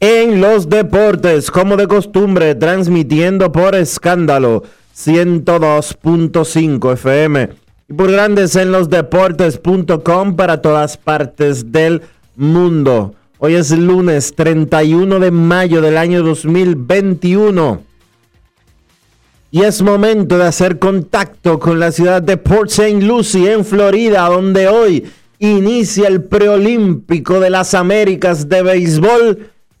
en los Deportes, como de costumbre, transmitiendo por escándalo 102.5 FM y por Grandes en los Deportes.com para todas partes del mundo. Hoy es lunes 31 de mayo del año 2021 y es momento de hacer contacto con la ciudad de Port St. Lucie en Florida, donde hoy inicia el preolímpico de las Américas de béisbol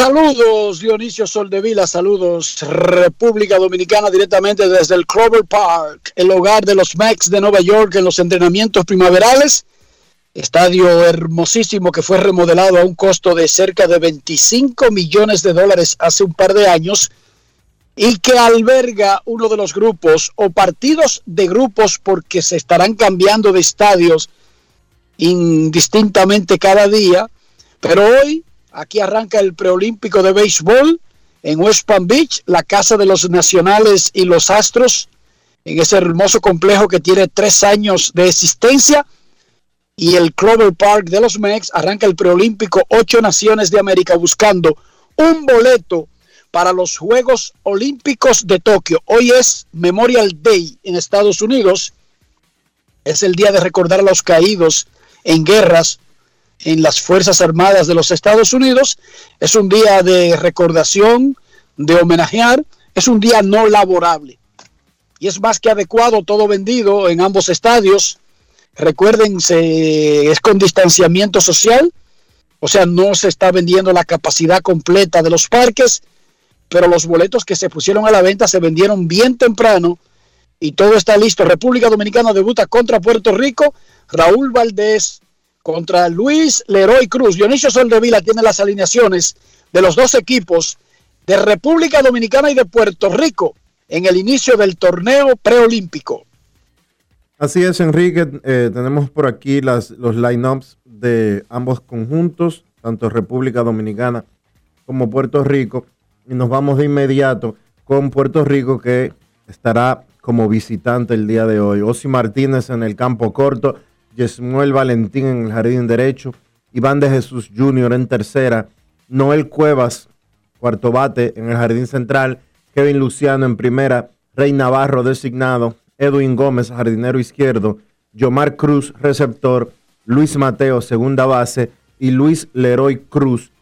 Saludos Dionisio Soldevila, saludos República Dominicana directamente desde el Clover Park, el hogar de los Mex de Nueva York en los entrenamientos primaverales. Estadio hermosísimo que fue remodelado a un costo de cerca de 25 millones de dólares hace un par de años y que alberga uno de los grupos o partidos de grupos porque se estarán cambiando de estadios indistintamente cada día. Pero hoy aquí arranca el preolímpico de béisbol en West Palm Beach, la casa de los nacionales y los astros, en ese hermoso complejo que tiene tres años de existencia. Y el Clover Park de los Mex arranca el preolímpico, ocho naciones de América buscando un boleto para los Juegos Olímpicos de Tokio. Hoy es Memorial Day en Estados Unidos. Es el día de recordar a los caídos en guerras en las Fuerzas Armadas de los Estados Unidos. Es un día de recordación, de homenajear. Es un día no laborable. Y es más que adecuado, todo vendido en ambos estadios. Recuérdense, es con distanciamiento social. O sea, no se está vendiendo la capacidad completa de los parques pero los boletos que se pusieron a la venta se vendieron bien temprano y todo está listo. República Dominicana debuta contra Puerto Rico, Raúl Valdés contra Luis Leroy Cruz. Dionisio Soldevila tiene las alineaciones de los dos equipos de República Dominicana y de Puerto Rico en el inicio del torneo preolímpico. Así es, Enrique. Eh, tenemos por aquí las, los lineups de ambos conjuntos, tanto República Dominicana como Puerto Rico. Y nos vamos de inmediato con Puerto Rico que estará como visitante el día de hoy. Osi Martínez en el campo corto, Yesmuel Valentín en el jardín derecho, Iván de Jesús Jr. en tercera, Noel Cuevas, cuarto bate en el jardín central, Kevin Luciano en primera, Rey Navarro designado, Edwin Gómez, jardinero izquierdo, Yomar Cruz, receptor, Luis Mateo, segunda base, y Luis Leroy Cruz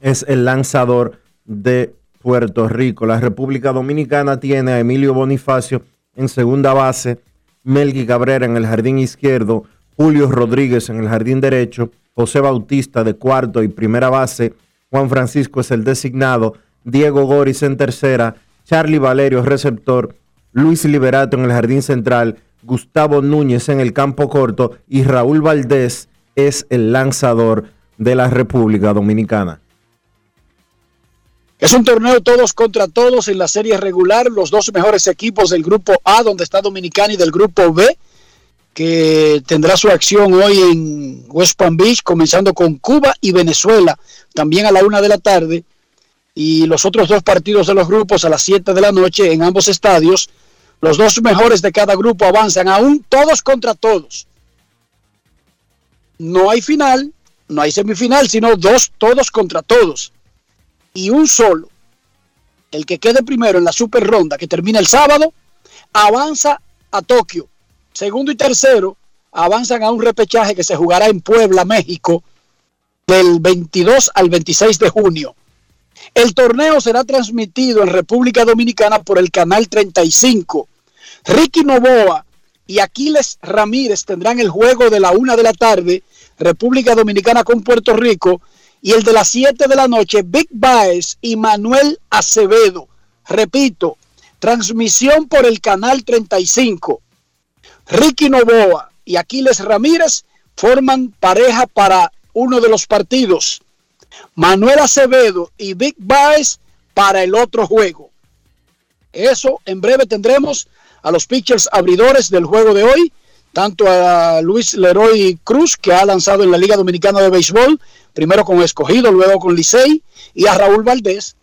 es el lanzador de Puerto Rico. La República Dominicana tiene a Emilio Bonifacio en segunda base, Melgui Cabrera en el jardín izquierdo, Julio Rodríguez en el jardín derecho, José Bautista de cuarto y primera base, Juan Francisco es el designado, Diego Goris en tercera, Charlie Valerio receptor, Luis Liberato en el jardín central, Gustavo Núñez en el campo corto y Raúl Valdés es el lanzador de la República Dominicana. Es un torneo todos contra todos en la serie regular, los dos mejores equipos del grupo A, donde está Dominicana, y del grupo B, que tendrá su acción hoy en West Palm Beach, comenzando con Cuba y Venezuela, también a la una de la tarde, y los otros dos partidos de los grupos a las siete de la noche en ambos estadios. Los dos mejores de cada grupo avanzan aún todos contra todos. No hay final, no hay semifinal, sino dos todos contra todos y un solo, el que quede primero en la super ronda que termina el sábado, avanza a Tokio. Segundo y tercero avanzan a un repechaje que se jugará en Puebla, México, del 22 al 26 de junio. El torneo será transmitido en República Dominicana por el canal 35. Ricky Novoa y Aquiles Ramírez tendrán el juego de la una de la tarde, República Dominicana con Puerto Rico, y el de las 7 de la noche, Big Baez y Manuel Acevedo. Repito, transmisión por el canal 35. Ricky Novoa y Aquiles Ramírez forman pareja para uno de los partidos. Manuel Acevedo y Big Baez para el otro juego. Eso en breve tendremos a los pitchers abridores del juego de hoy, tanto a Luis Leroy Cruz, que ha lanzado en la Liga Dominicana de Béisbol, primero con Escogido, luego con Licey, y a Raúl Valdés,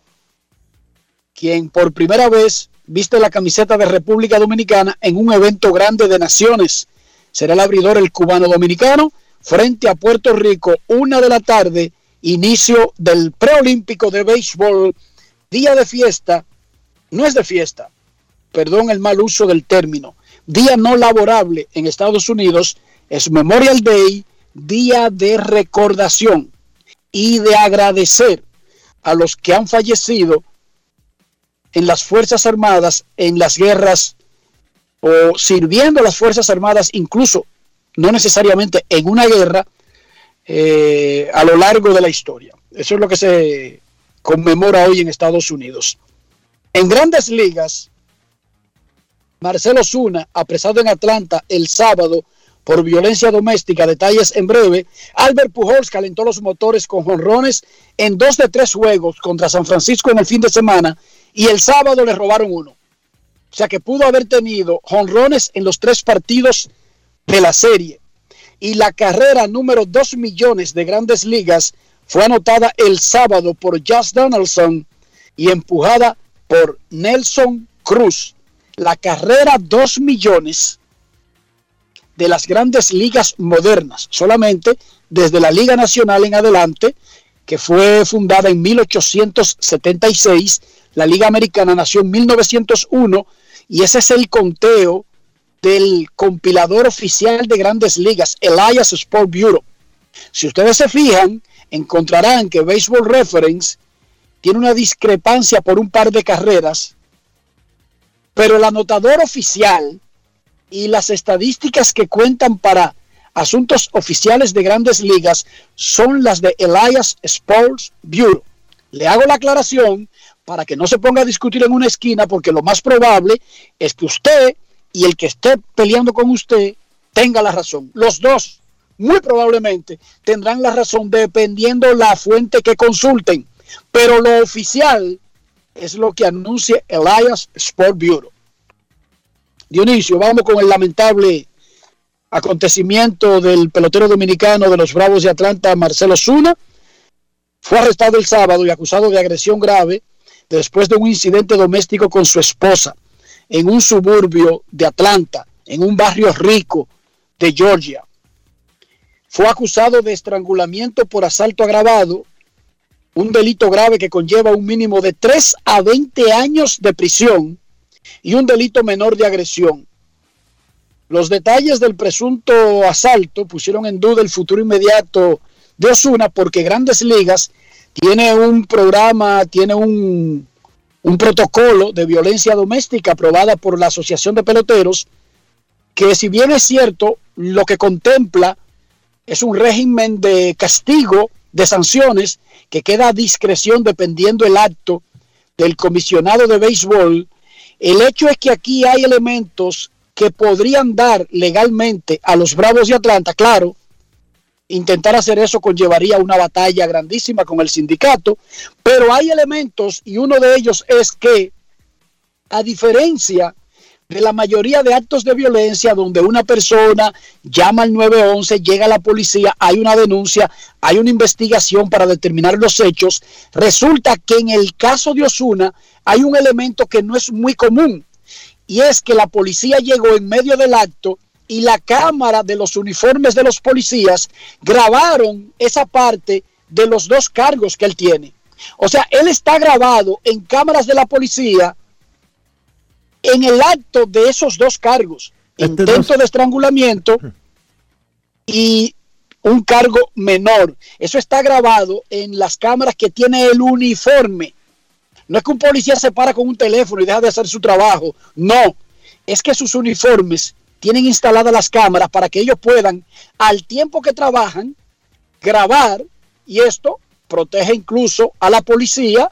quien por primera vez viste la camiseta de República Dominicana en un evento grande de naciones. Será el abridor el cubano dominicano frente a Puerto Rico, una de la tarde, inicio del preolímpico de béisbol, día de fiesta, no es de fiesta, perdón el mal uso del término, día no laborable en Estados Unidos, es Memorial Day, día de recordación y de agradecer a los que han fallecido en las Fuerzas Armadas, en las guerras o sirviendo a las Fuerzas Armadas, incluso no necesariamente en una guerra, eh, a lo largo de la historia. Eso es lo que se conmemora hoy en Estados Unidos. En grandes ligas, Marcelo Zuna, apresado en Atlanta el sábado, por violencia doméstica. Detalles en breve. Albert Pujols calentó los motores con jonrones en dos de tres juegos contra San Francisco en el fin de semana y el sábado le robaron uno. O sea que pudo haber tenido jonrones en los tres partidos de la serie. Y la carrera número dos millones de grandes ligas fue anotada el sábado por Josh Donaldson y empujada por Nelson Cruz. La carrera dos millones de las grandes ligas modernas, solamente desde la Liga Nacional en adelante, que fue fundada en 1876, la Liga Americana nació en 1901 y ese es el conteo del compilador oficial de grandes ligas, Elias Sport Bureau. Si ustedes se fijan, encontrarán que Baseball Reference tiene una discrepancia por un par de carreras, pero el anotador oficial y las estadísticas que cuentan para asuntos oficiales de grandes ligas son las de Elias Sports Bureau. Le hago la aclaración para que no se ponga a discutir en una esquina porque lo más probable es que usted y el que esté peleando con usted tenga la razón. Los dos muy probablemente tendrán la razón dependiendo la fuente que consulten. Pero lo oficial es lo que anuncia Elias Sport Bureau. Dionisio, vamos con el lamentable acontecimiento del pelotero dominicano de los Bravos de Atlanta, Marcelo Zuna. Fue arrestado el sábado y acusado de agresión grave después de un incidente doméstico con su esposa en un suburbio de Atlanta, en un barrio rico de Georgia. Fue acusado de estrangulamiento por asalto agravado, un delito grave que conlleva un mínimo de 3 a 20 años de prisión y un delito menor de agresión. Los detalles del presunto asalto pusieron en duda el futuro inmediato de Osuna porque Grandes Ligas tiene un programa, tiene un, un protocolo de violencia doméstica aprobada por la Asociación de Peloteros que si bien es cierto, lo que contempla es un régimen de castigo de sanciones que queda a discreción dependiendo el acto del comisionado de béisbol. El hecho es que aquí hay elementos que podrían dar legalmente a los Bravos de Atlanta, claro, intentar hacer eso conllevaría una batalla grandísima con el sindicato, pero hay elementos y uno de ellos es que, a diferencia de la mayoría de actos de violencia donde una persona llama al 911, llega la policía, hay una denuncia, hay una investigación para determinar los hechos, resulta que en el caso de Osuna hay un elemento que no es muy común y es que la policía llegó en medio del acto y la cámara de los uniformes de los policías grabaron esa parte de los dos cargos que él tiene. O sea, él está grabado en cámaras de la policía en el acto de esos dos cargos, este intento de estrangulamiento y un cargo menor. Eso está grabado en las cámaras que tiene el uniforme. No es que un policía se para con un teléfono y deja de hacer su trabajo. No, es que sus uniformes tienen instaladas las cámaras para que ellos puedan, al tiempo que trabajan, grabar y esto protege incluso a la policía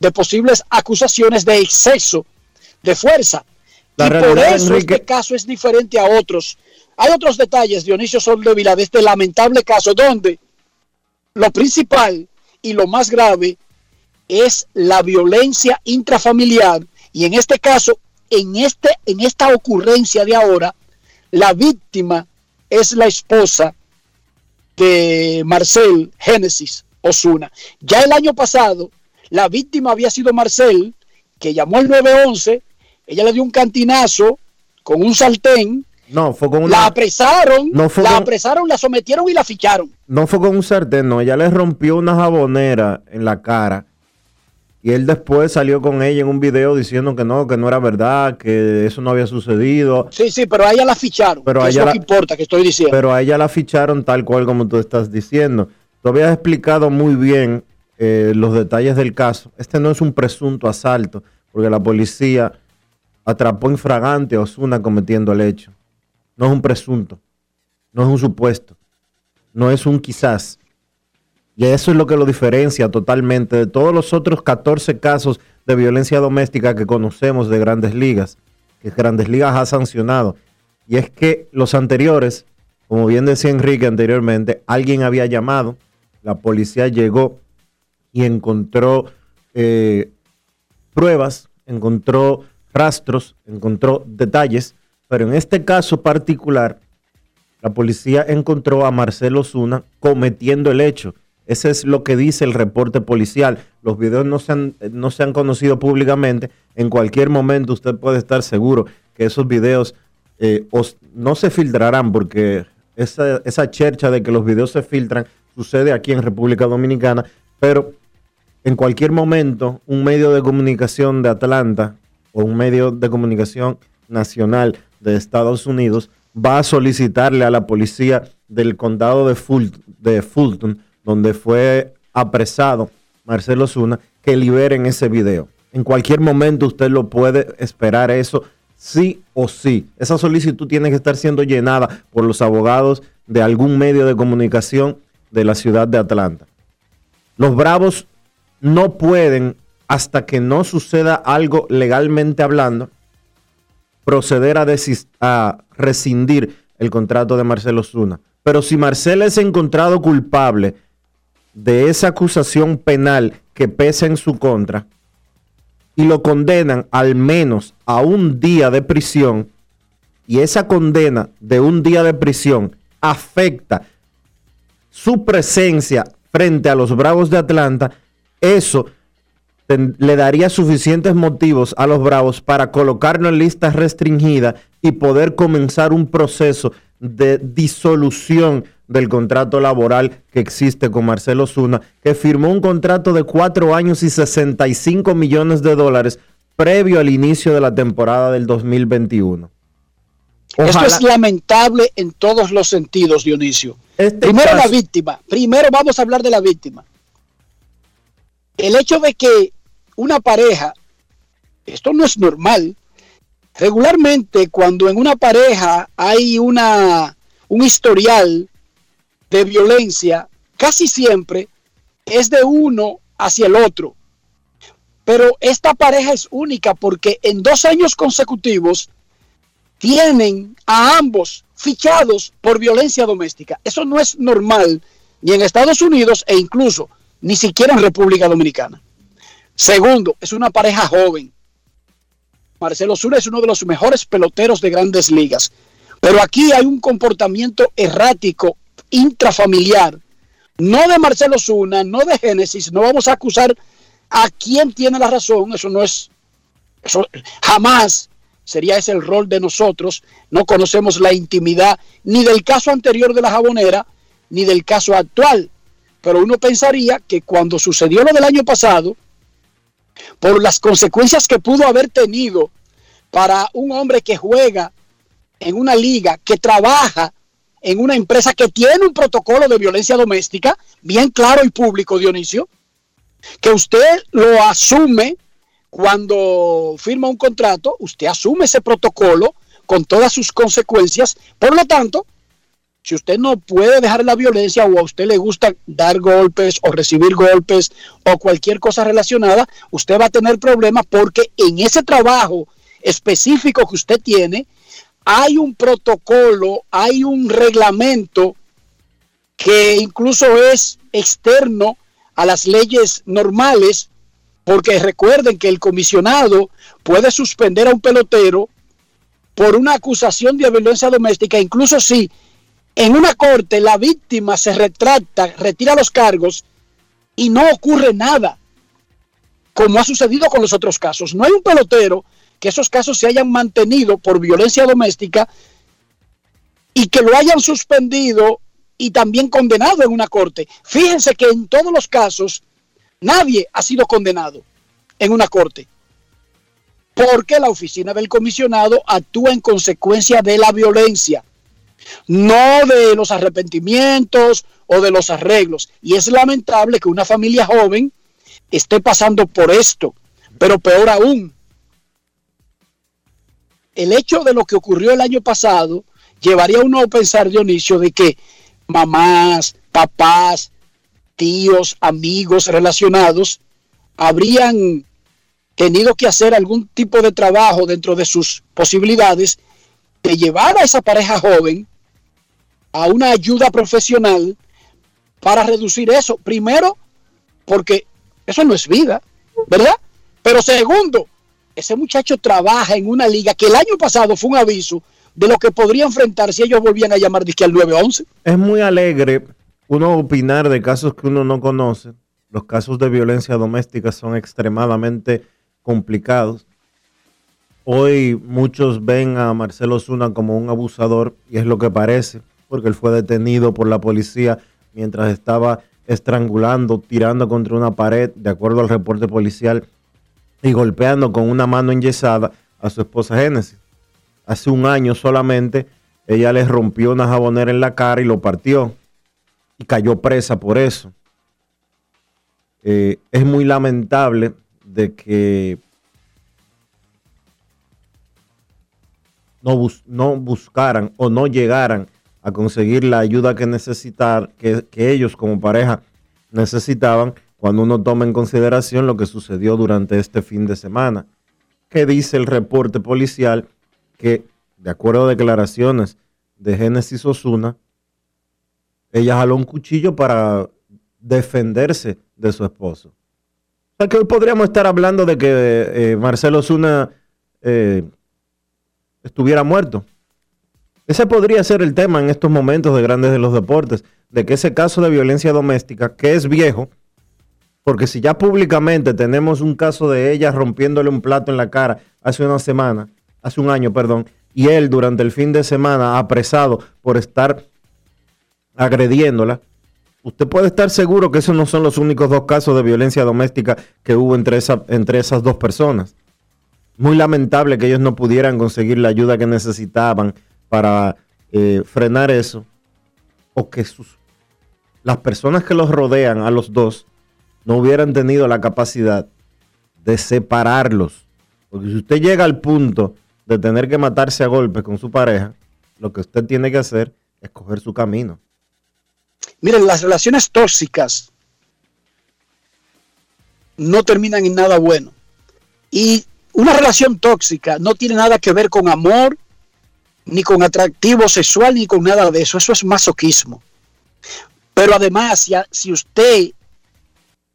de posibles acusaciones de exceso de fuerza. y por eso este caso es diferente a otros. Hay otros detalles, Dionisio Soldevila, de este lamentable caso donde lo principal y lo más grave es la violencia intrafamiliar y en este caso, en, este, en esta ocurrencia de ahora, la víctima es la esposa de Marcel Génesis Osuna. Ya el año pasado, la víctima había sido Marcel, que llamó al 911, ella le dio un cantinazo con un sartén. No, fue con una... La apresaron, no la apresaron, la sometieron y la ficharon. No fue con un sartén, no, ella le rompió una jabonera en la cara y él después salió con ella en un video diciendo que no, que no era verdad, que eso no había sucedido. Sí, sí, pero a ella la ficharon. Pero a ella es lo importa que estoy diciendo. Pero a ella la ficharon tal cual como tú estás diciendo. Tú habías explicado muy bien eh, los detalles del caso. Este no es un presunto asalto, porque la policía atrapó infragante a Osuna cometiendo el hecho. No es un presunto, no es un supuesto, no es un quizás. Y eso es lo que lo diferencia totalmente de todos los otros 14 casos de violencia doméstica que conocemos de grandes ligas, que grandes ligas ha sancionado. Y es que los anteriores, como bien decía Enrique anteriormente, alguien había llamado, la policía llegó y encontró eh, pruebas, encontró rastros, encontró detalles, pero en este caso particular, la policía encontró a Marcelo Zuna cometiendo el hecho ese es lo que dice el reporte policial. Los videos no se han, no se han conocido públicamente. En cualquier momento usted puede estar seguro que esos videos eh, no se filtrarán porque esa, esa chercha de que los videos se filtran sucede aquí en República Dominicana, pero en cualquier momento un medio de comunicación de Atlanta un medio de comunicación nacional de Estados Unidos va a solicitarle a la policía del condado de, de Fulton donde fue apresado Marcelo Zuna, que liberen ese video. En cualquier momento usted lo puede esperar eso, sí o sí. Esa solicitud tiene que estar siendo llenada por los abogados de algún medio de comunicación de la ciudad de Atlanta. Los bravos no pueden, hasta que no suceda algo legalmente hablando, proceder a, a rescindir el contrato de Marcelo Zuna. Pero si Marcelo es encontrado culpable de esa acusación penal que pesa en su contra y lo condenan al menos a un día de prisión y esa condena de un día de prisión afecta su presencia frente a los Bravos de Atlanta, eso le daría suficientes motivos a los Bravos para colocarlo en lista restringida y poder comenzar un proceso de disolución del contrato laboral que existe con Marcelo Zuna, que firmó un contrato de cuatro años y 65 millones de dólares previo al inicio de la temporada del 2021. Esto es lamentable en todos los sentidos, Dionisio. Este primero la víctima. Primero vamos a hablar de la víctima. El hecho de que una pareja, esto no es normal. Regularmente cuando en una pareja hay una, un historial de violencia, casi siempre es de uno hacia el otro. Pero esta pareja es única porque en dos años consecutivos tienen a ambos fichados por violencia doméstica. Eso no es normal ni en Estados Unidos e incluso ni siquiera en República Dominicana. Segundo, es una pareja joven. Marcelo Zuna es uno de los mejores peloteros de grandes ligas. Pero aquí hay un comportamiento errático, intrafamiliar. No de Marcelo Zuna, no de Génesis. No vamos a acusar a quien tiene la razón. Eso no es. Eso jamás sería ese el rol de nosotros. No conocemos la intimidad ni del caso anterior de la jabonera, ni del caso actual. Pero uno pensaría que cuando sucedió lo del año pasado, por las consecuencias que pudo haber tenido para un hombre que juega en una liga, que trabaja en una empresa que tiene un protocolo de violencia doméstica, bien claro y público, Dionisio, que usted lo asume cuando firma un contrato, usted asume ese protocolo con todas sus consecuencias, por lo tanto, si usted no puede dejar la violencia o a usted le gusta dar golpes o recibir golpes o cualquier cosa relacionada, usted va a tener problemas porque en ese trabajo específico que usted tiene, hay un protocolo, hay un reglamento que incluso es externo a las leyes normales, porque recuerden que el comisionado puede suspender a un pelotero por una acusación de violencia doméstica, incluso si en una corte la víctima se retracta, retira los cargos y no ocurre nada, como ha sucedido con los otros casos. No hay un pelotero que esos casos se hayan mantenido por violencia doméstica y que lo hayan suspendido y también condenado en una corte. Fíjense que en todos los casos nadie ha sido condenado en una corte porque la oficina del comisionado actúa en consecuencia de la violencia no de los arrepentimientos o de los arreglos. Y es lamentable que una familia joven esté pasando por esto, pero peor aún, el hecho de lo que ocurrió el año pasado llevaría a uno a pensar, Dionisio, de que mamás, papás, tíos, amigos relacionados habrían tenido que hacer algún tipo de trabajo dentro de sus posibilidades de llevar a esa pareja joven a una ayuda profesional para reducir eso. Primero, porque eso no es vida, ¿verdad? Pero segundo, ese muchacho trabaja en una liga que el año pasado fue un aviso de lo que podría enfrentar si ellos volvían a llamar disque al 911. Es muy alegre uno opinar de casos que uno no conoce. Los casos de violencia doméstica son extremadamente complicados. Hoy muchos ven a Marcelo Zuna como un abusador y es lo que parece, porque él fue detenido por la policía mientras estaba estrangulando, tirando contra una pared, de acuerdo al reporte policial, y golpeando con una mano enyesada a su esposa Génesis. Hace un año solamente ella le rompió una jabonera en la cara y lo partió y cayó presa por eso. Eh, es muy lamentable de que no buscaran o no llegaran a conseguir la ayuda que necesitar, que, ellos como pareja necesitaban cuando uno toma en consideración lo que sucedió durante este fin de semana. ¿Qué dice el reporte policial? Que, de acuerdo a declaraciones de Génesis Osuna, ella jaló un cuchillo para defenderse de su esposo. O sea que hoy podríamos estar hablando de que eh, Marcelo Osuna eh, estuviera muerto. Ese podría ser el tema en estos momentos de grandes de los deportes, de que ese caso de violencia doméstica, que es viejo, porque si ya públicamente tenemos un caso de ella rompiéndole un plato en la cara hace una semana, hace un año, perdón, y él durante el fin de semana apresado por estar agrediéndola, usted puede estar seguro que esos no son los únicos dos casos de violencia doméstica que hubo entre, esa, entre esas dos personas. Muy lamentable que ellos no pudieran conseguir la ayuda que necesitaban para eh, frenar eso, o que las personas que los rodean a los dos no hubieran tenido la capacidad de separarlos. Porque si usted llega al punto de tener que matarse a golpes con su pareja, lo que usted tiene que hacer es coger su camino. Miren, las relaciones tóxicas no terminan en nada bueno. Y una relación tóxica no tiene nada que ver con amor, ni con atractivo sexual, ni con nada de eso. Eso es masoquismo. Pero además, si, si usted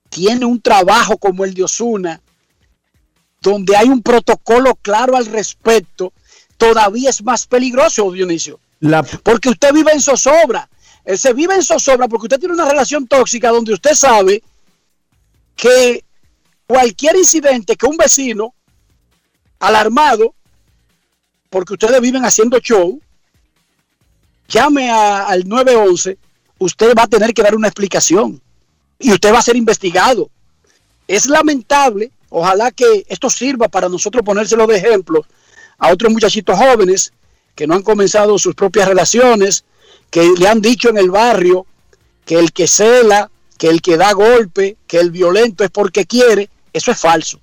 tiene un trabajo como el de Osuna, donde hay un protocolo claro al respecto, todavía es más peligroso, Dionisio. Porque usted vive en zozobra. Él se vive en zozobra porque usted tiene una relación tóxica donde usted sabe que cualquier incidente que un vecino alarmado, porque ustedes viven haciendo show, llame al 911, usted va a tener que dar una explicación y usted va a ser investigado. Es lamentable, ojalá que esto sirva para nosotros ponérselo de ejemplo a otros muchachitos jóvenes que no han comenzado sus propias relaciones, que le han dicho en el barrio que el que cela, que el que da golpe, que el violento es porque quiere, eso es falso.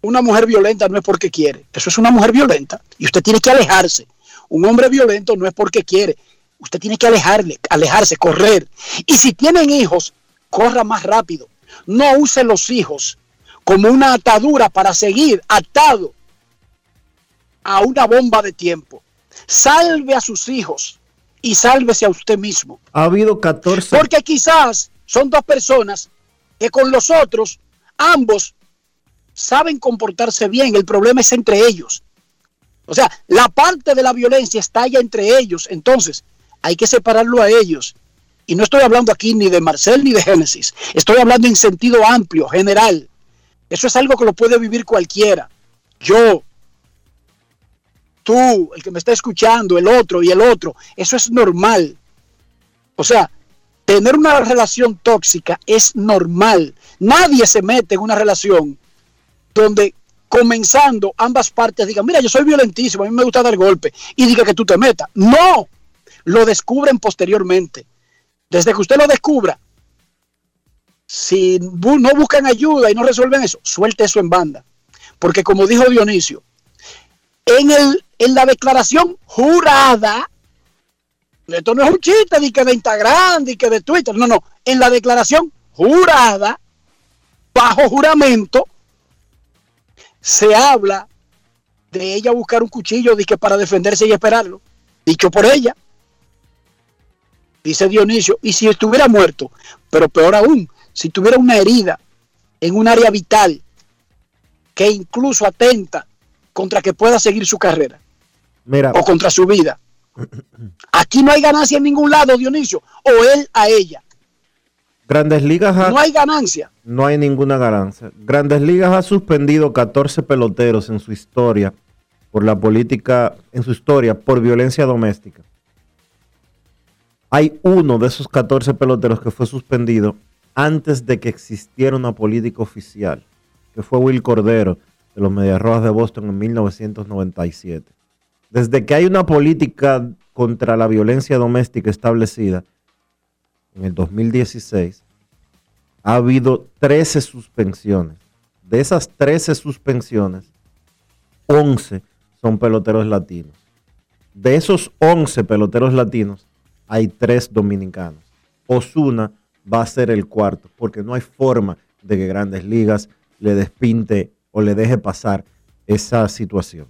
Una mujer violenta no es porque quiere, eso es una mujer violenta y usted tiene que alejarse. Un hombre violento no es porque quiere, usted tiene que alejarle, alejarse, correr. Y si tienen hijos, corra más rápido. No use los hijos como una atadura para seguir atado a una bomba de tiempo. Salve a sus hijos y sálvese a usted mismo. Ha habido 14. Porque quizás son dos personas que con los otros, ambos saben comportarse bien. El problema es entre ellos. O sea, la parte de la violencia está ya entre ellos. Entonces, hay que separarlo a ellos. Y no estoy hablando aquí ni de Marcel ni de Génesis. Estoy hablando en sentido amplio, general. Eso es algo que lo puede vivir cualquiera. Yo, tú, el que me está escuchando, el otro y el otro, eso es normal. O sea, tener una relación tóxica es normal. Nadie se mete en una relación donde comenzando ambas partes digan, mira, yo soy violentísimo, a mí me gusta dar golpe, y diga que tú te metas. No, lo descubren posteriormente. Desde que usted lo descubra, si no buscan ayuda y no resuelven eso, suelte eso en banda. Porque como dijo Dionisio, en, el, en la declaración jurada, esto no es un chiste ni que de Instagram, ni que de Twitter, no, no, en la declaración jurada, bajo juramento, se habla de ella buscar un cuchillo que para defenderse y esperarlo, dicho por ella. Dice Dionisio, y si estuviera muerto, pero peor aún, si tuviera una herida en un área vital que incluso atenta contra que pueda seguir su carrera o contra su vida. Aquí no hay ganancia en ningún lado, Dionisio, o él a ella. Grandes Ligas no hay ganancia. No hay ninguna ganancia. Grandes Ligas ha suspendido 14 peloteros en su historia por la política, en su historia por violencia doméstica. Hay uno de esos 14 peloteros que fue suspendido antes de que existiera una política oficial, que fue Will Cordero, de los Medias Rojas de Boston en 1997. Desde que hay una política contra la violencia doméstica establecida en el 2016, ha habido 13 suspensiones. De esas 13 suspensiones, 11 son peloteros latinos. De esos 11 peloteros latinos, hay 3 dominicanos. Osuna va a ser el cuarto, porque no hay forma de que grandes ligas le despinte o le deje pasar esa situación.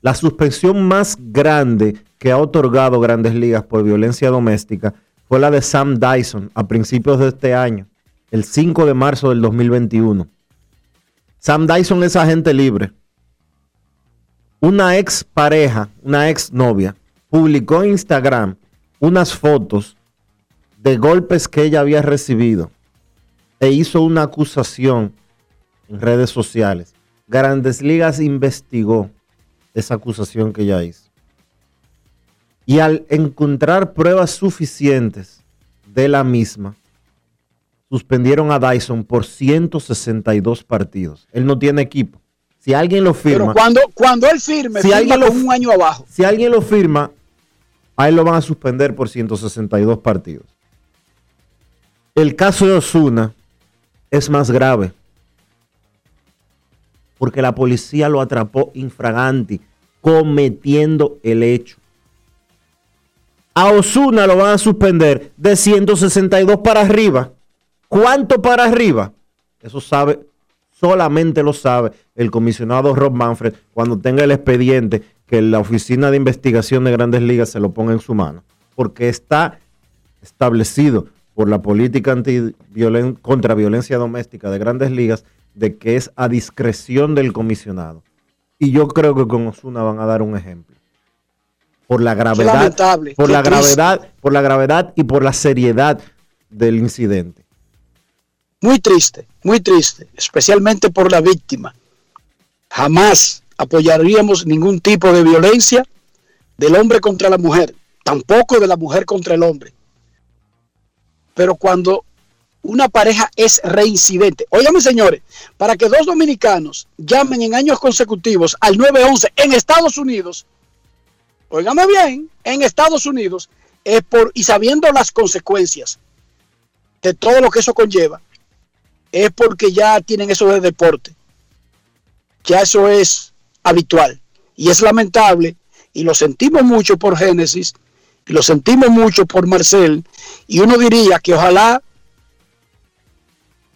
La suspensión más grande que ha otorgado Grandes Ligas por violencia doméstica fue la de Sam Dyson a principios de este año, el 5 de marzo del 2021. Sam Dyson es agente libre. Una ex pareja, una ex novia, publicó en Instagram unas fotos de golpes que ella había recibido e hizo una acusación en redes sociales. Grandes Ligas investigó esa acusación que ella hizo. Y al encontrar pruebas suficientes de la misma, suspendieron a Dyson por 162 partidos. Él no tiene equipo. Si alguien lo firma. Pero cuando, cuando él firme, si alguien lo, un año abajo. Si alguien lo firma, a él lo van a suspender por 162 partidos. El caso de Osuna es más grave porque la policía lo atrapó infraganti, cometiendo el hecho. A Osuna lo van a suspender de 162 para arriba. ¿Cuánto para arriba? Eso sabe, solamente lo sabe el comisionado Rob Manfred cuando tenga el expediente que la Oficina de Investigación de Grandes Ligas se lo ponga en su mano. Porque está establecido por la política contra violencia doméstica de Grandes Ligas de que es a discreción del comisionado. Y yo creo que con Osuna van a dar un ejemplo. Por la gravedad, por la gravedad, por la gravedad y por la seriedad del incidente. Muy triste, muy triste, especialmente por la víctima. Jamás apoyaríamos ningún tipo de violencia del hombre contra la mujer, tampoco de la mujer contra el hombre. Pero cuando una pareja es reincidente, óigame señores, para que dos dominicanos llamen en años consecutivos al 911 en Estados Unidos, óigame bien, en Estados Unidos, es por, y sabiendo las consecuencias de todo lo que eso conlleva, es porque ya tienen eso de deporte. Ya eso es habitual. Y es lamentable, y lo sentimos mucho por Génesis, y lo sentimos mucho por Marcel, y uno diría que ojalá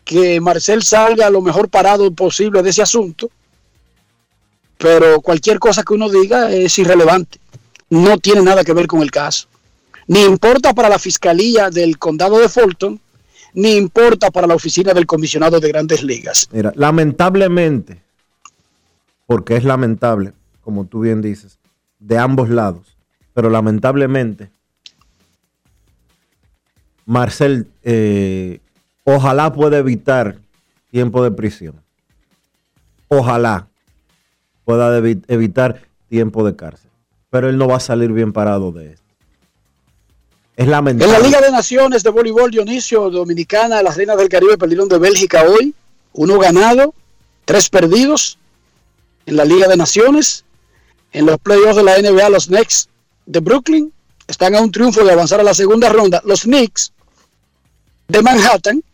que Marcel salga lo mejor parado posible de ese asunto, pero cualquier cosa que uno diga es irrelevante, no tiene nada que ver con el caso. Ni importa para la Fiscalía del Condado de Fulton, ni importa para la oficina del comisionado de grandes ligas. Mira, lamentablemente, porque es lamentable, como tú bien dices, de ambos lados, pero lamentablemente, Marcel, eh, ojalá pueda evitar tiempo de prisión. Ojalá pueda evitar tiempo de cárcel. Pero él no va a salir bien parado de esto. Es lamentable. En la Liga de Naciones de Voleibol Dionisio Dominicana, las Reinas del Caribe perdieron de Bélgica hoy. Uno ganado, tres perdidos. En la Liga de Naciones, en los playoffs de la NBA, los Knicks de Brooklyn están a un triunfo de avanzar a la segunda ronda. Los Knicks de Manhattan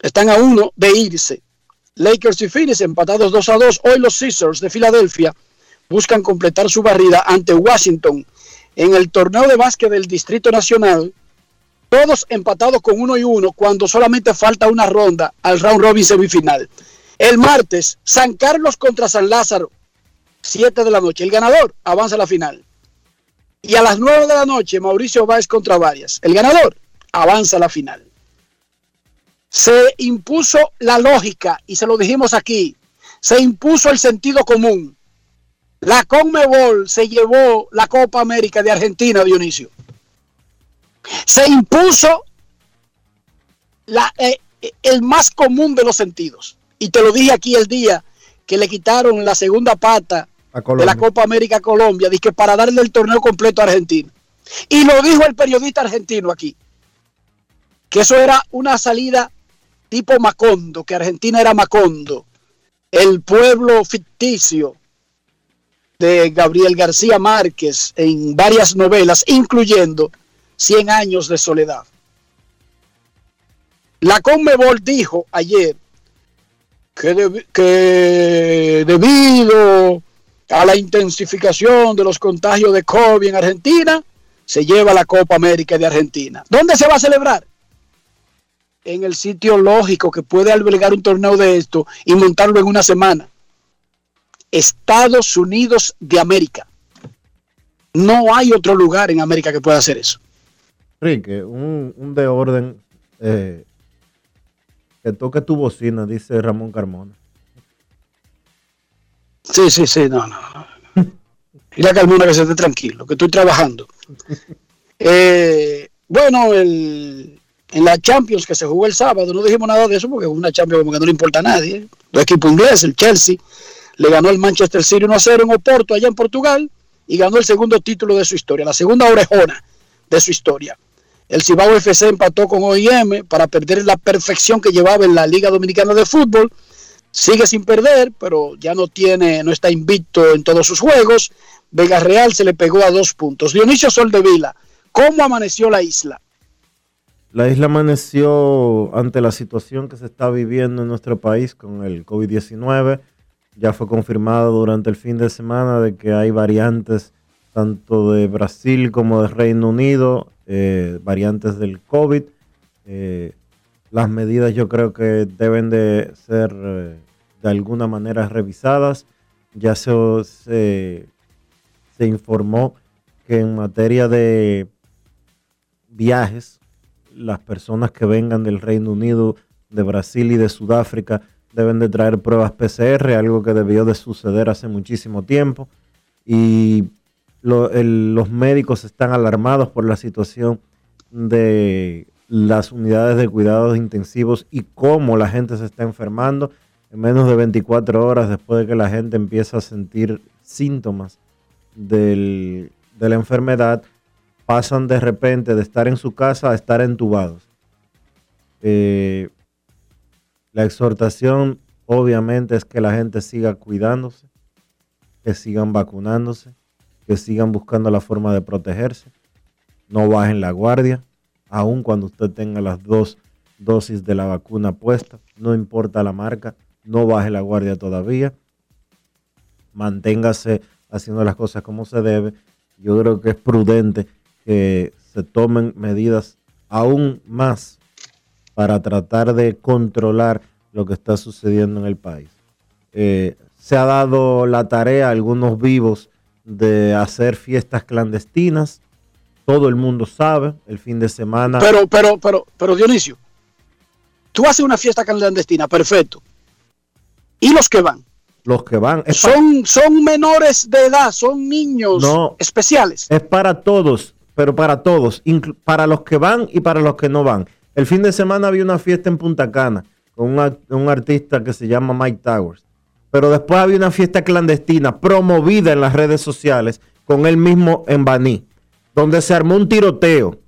están a uno de irse. Lakers y Phoenix empatados 2 a 2. Hoy los Caesars de Filadelfia buscan completar su barrida ante Washington en el torneo de básquet del Distrito Nacional, todos empatados con uno y uno cuando solamente falta una ronda al round robin semifinal. El martes, San Carlos contra San Lázaro, 7 de la noche. El ganador avanza a la final. Y a las 9 de la noche, Mauricio Báez contra Varias. El ganador avanza a la final. Se impuso la lógica, y se lo dijimos aquí, se impuso el sentido común. La Conmebol se llevó la Copa América de Argentina, Dionisio. Se impuso la, eh, el más común de los sentidos. Y te lo dije aquí el día que le quitaron la segunda pata de la Copa América a Colombia, dije para darle el torneo completo a Argentina. Y lo dijo el periodista argentino aquí, que eso era una salida tipo Macondo, que Argentina era Macondo, el pueblo ficticio de Gabriel García Márquez en varias novelas, incluyendo Cien años de soledad. La Conmebol dijo ayer que, que debido a la intensificación de los contagios de COVID en Argentina, se lleva la Copa América de Argentina. ¿Dónde se va a celebrar? En el sitio lógico que puede albergar un torneo de esto y montarlo en una semana. Estados Unidos de América. No hay otro lugar en América que pueda hacer eso. Enrique, un, de orden eh, que toque tu bocina, dice Ramón Carmona. Sí, sí, sí, no, no. Mira Carmona que se esté tranquilo, que estoy trabajando. Eh, bueno, el, en la Champions que se jugó el sábado, no dijimos nada de eso porque es una Champions como que no le importa a nadie. Los equipos ingleses, el Chelsea, le ganó el Manchester City 1 a 0 en Oporto, allá en Portugal, y ganó el segundo título de su historia, la segunda orejona de su historia. El Cibao FC empató con OIM para perder la perfección que llevaba en la Liga Dominicana de Fútbol. Sigue sin perder, pero ya no tiene, no está invicto en todos sus juegos. Vega Real se le pegó a dos puntos. Dionisio Soldevila, ¿cómo amaneció la isla? La isla amaneció ante la situación que se está viviendo en nuestro país con el COVID-19 ya fue confirmado durante el fin de semana de que hay variantes tanto de Brasil como de Reino Unido, eh, variantes del COVID. Eh, las medidas yo creo que deben de ser eh, de alguna manera revisadas. Ya se, se, informó que en materia de viajes, las personas que vengan del Reino Unido, de Brasil y de Sudáfrica deben de traer pruebas PCR, algo que debió de suceder hace muchísimo tiempo. Y los médicos están alarmados por la situación de las unidades de cuidados intensivos y cómo la gente se está enfermando en menos de 24 horas después de que la gente empieza a sentir síntomas de la enfermedad, pasan de repente de estar en su casa a estar entubados. Eh, la exhortación obviamente es que la gente siga cuidándose, que sigan vacunándose, que sigan buscando la forma de protegerse, no bajen la guardia, aun cuando usted tenga las dos dosis de la vacuna puesta, no importa la marca, no baje la guardia todavía, manténgase haciendo las cosas como se debe. Yo creo que es prudente que se tomen medidas aún más para tratar de controlar lo que está sucediendo en el país. Eh, se ha dado la tarea a algunos vivos de hacer fiestas clandestinas. Todo el mundo sabe, el fin de semana. Pero, pero, pero, pero Dionisio, tú haces una fiesta clandestina, perfecto. ¿Y los que van? Los que van. Son, son menores de edad, son niños especiales. Es para todos, pero para todos, para los que van y para los que no van. El fin de semana había una fiesta en Punta Cana con un artista que se llama Mike Towers. Pero después había una fiesta clandestina promovida en las redes sociales con él mismo en Baní, donde se armó un tiroteo,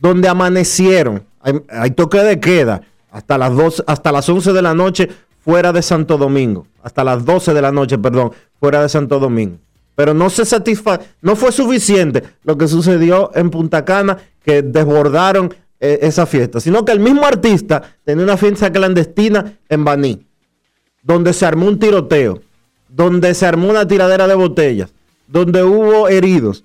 donde amanecieron, hay, toque de queda hasta las, dos, hasta las 11 de la noche fuera de Santo Domingo, hasta las 12 de la noche, perdón, fuera de Santo Domingo. Pero no se satisfa, no fue suficiente lo que sucedió en Punta Cana, que desbordaron eh, esa fiesta, sino que el mismo artista tenía una fiesta clandestina en Baní, donde se armó un tiroteo, donde se armó una tiradera de botellas, donde hubo heridos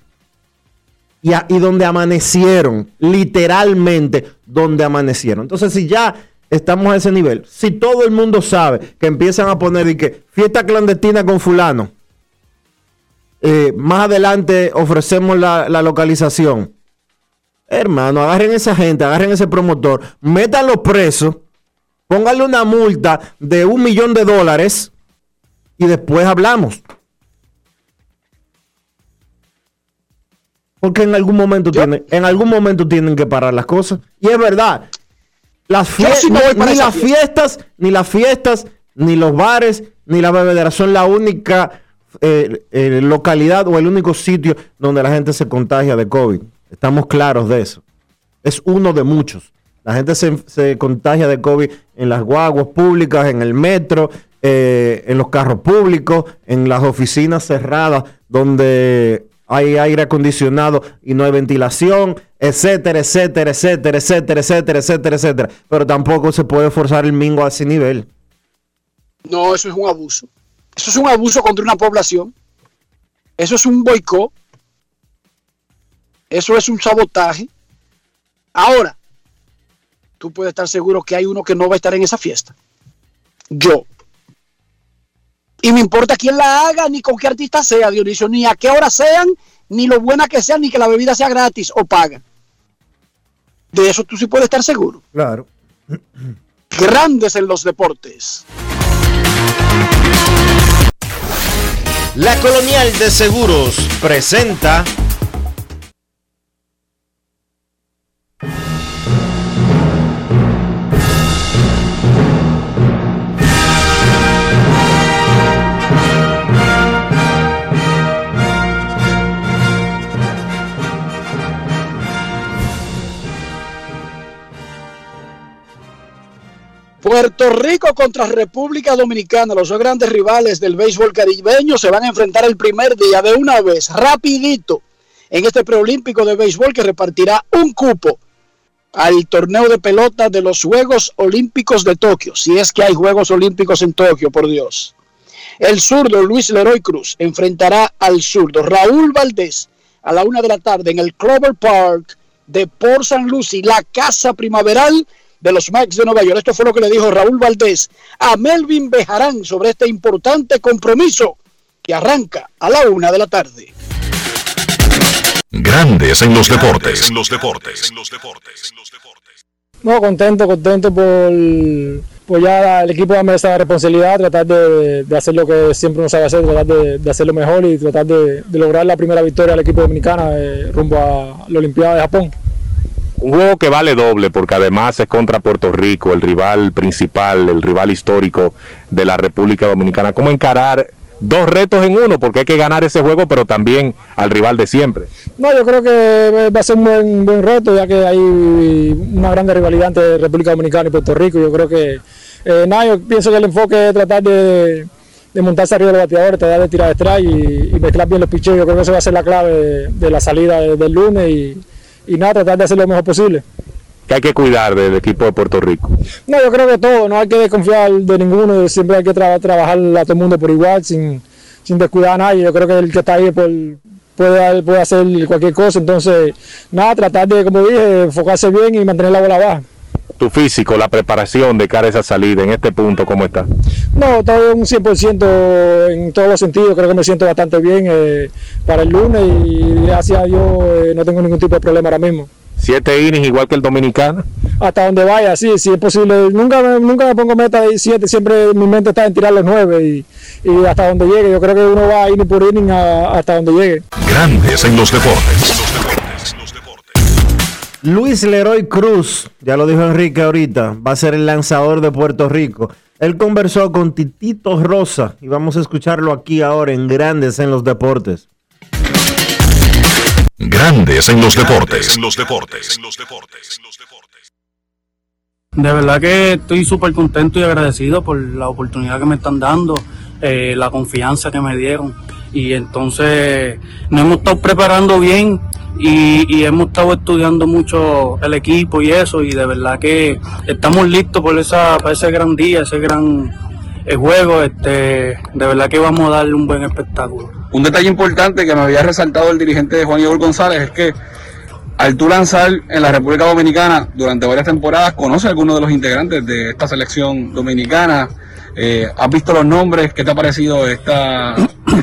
y, donde amanecieron, literalmente donde amanecieron. Entonces, si ya estamos a ese nivel, si todo el mundo sabe que empiezan a poner y que fiesta clandestina con fulano, eh, más adelante ofrecemos la localización Hermano, agarren esa gente, agarren ese promotor, métanlo preso, pónganle una multa de un millón de dólares y después hablamos. Porque en algún momento tienen, en algún momento tienen que parar las cosas. Y es verdad. Las ni las fiestas, ni las fiestas, ni los bares, ni la bebedera son la única eh, eh, localidad o el único sitio donde la gente se contagia de COVID. Estamos claros de eso. Es uno de muchos. La gente se, contagia de COVID en las guaguas públicas, en el metro, eh, en los carros públicos, en las oficinas cerradas donde hay aire acondicionado y no hay ventilación, etcétera, etcétera, etcétera, etcétera, etcétera, etcétera, etcétera. Pero tampoco se puede forzar el mingo a ese nivel. No, eso es un abuso. Eso es un abuso contra una población. Eso es un boicot eso es un sabotaje. Ahora, tú puedes estar seguro que hay uno que no va a estar en esa fiesta. Yo. Y me importa quién la haga, ni con qué artista sea, Dionisio, ni a qué hora sean, ni lo buena que sea, ni que la bebida sea gratis o paga. De eso tú sí puedes estar seguro. Claro. Grandes en los deportes. La Colonial de Seguros presenta Puerto Rico contra República Dominicana, los dos grandes rivales del béisbol caribeño, se van a enfrentar el primer día de una vez, rapidito, en este preolímpico de béisbol que repartirá un cupo al torneo de pelota de los Juegos Olímpicos de Tokio, si es que hay Juegos Olímpicos en Tokio, por Dios. El zurdo Luis Leroy Cruz enfrentará al zurdo Raúl Valdés a la una de la tarde en el Clover Park de Port San Lucie, la casa primaveral de los Max de Nueva York. Esto fue lo que le dijo Raúl Valdés a Melvin Bejarán sobre este importante compromiso que arranca a la una de la tarde. Grandes en los deportes. En los deportes. En los deportes. No, contento, contento por, por ya el equipo darme esa responsabilidad, tratar de, de, hacer lo que siempre uno sabe hacer, tratar de, de hacerlo mejor y tratar de, lograr la primera victoria al equipo dominicano eh, rumbo a la Olimpiada de Japón. Un juego que vale doble porque además es contra Puerto Rico, el rival principal, el rival histórico de la República Dominicana. ¿Cómo encarar dos retos en uno, porque hay que ganar ese juego, pero también al rival de siempre. No, yo creo que va a ser un buen, buen reto, ya que hay una gran rivalidad entre República Dominicana y Puerto Rico. Yo creo que, eh, nada, yo pienso que el enfoque es tratar de, de montarse arriba de los bateadores, tratar de tirar detrás y, y mezclar bien los picheos. Yo creo que eso va a ser la clave de, de la salida del lunes y, y nada, tratar de hacer lo mejor posible que hay que cuidar del equipo de Puerto Rico? No, yo creo que todo, no hay que desconfiar de ninguno, siempre hay que tra trabajar a todo el mundo por igual, sin, sin descuidar a nadie. Yo creo que el que está ahí por, puede, puede hacer cualquier cosa, entonces, nada, tratar de, como dije, enfocarse bien y mantener la bola baja. Tu físico, la preparación de cara a esa salida en este punto, ¿cómo está? No, todo un 100% en todos los sentidos, creo que me siento bastante bien eh, para el lunes y gracias a Dios eh, no tengo ningún tipo de problema ahora mismo siete innings igual que el dominicano. Hasta donde vaya, sí, sí es posible. Nunca, nunca me pongo meta de siete, siempre mi mente está en tirar los nueve y, y hasta donde llegue. Yo creo que uno va inning por inning a, hasta donde llegue. Grandes en los deportes. Luis Leroy Cruz, ya lo dijo Enrique ahorita, va a ser el lanzador de Puerto Rico. Él conversó con Titito Rosa y vamos a escucharlo aquí ahora en Grandes en los Deportes. Grandes en los deportes. En los deportes. En los deportes. De verdad que estoy súper contento y agradecido por la oportunidad que me están dando, eh, la confianza que me dieron. Y entonces nos hemos estado preparando bien y, y, hemos estado estudiando mucho el equipo y eso. Y de verdad que estamos listos por esa, para ese gran día, ese gran el juego, este, de verdad que vamos a darle un buen espectáculo. Un detalle importante que me había resaltado el dirigente de Juan Igor González es que al tú lanzar en la República Dominicana durante varias temporadas, conoce a algunos de los integrantes de esta selección dominicana. Eh, ¿Has visto los nombres? ¿Qué te ha parecido este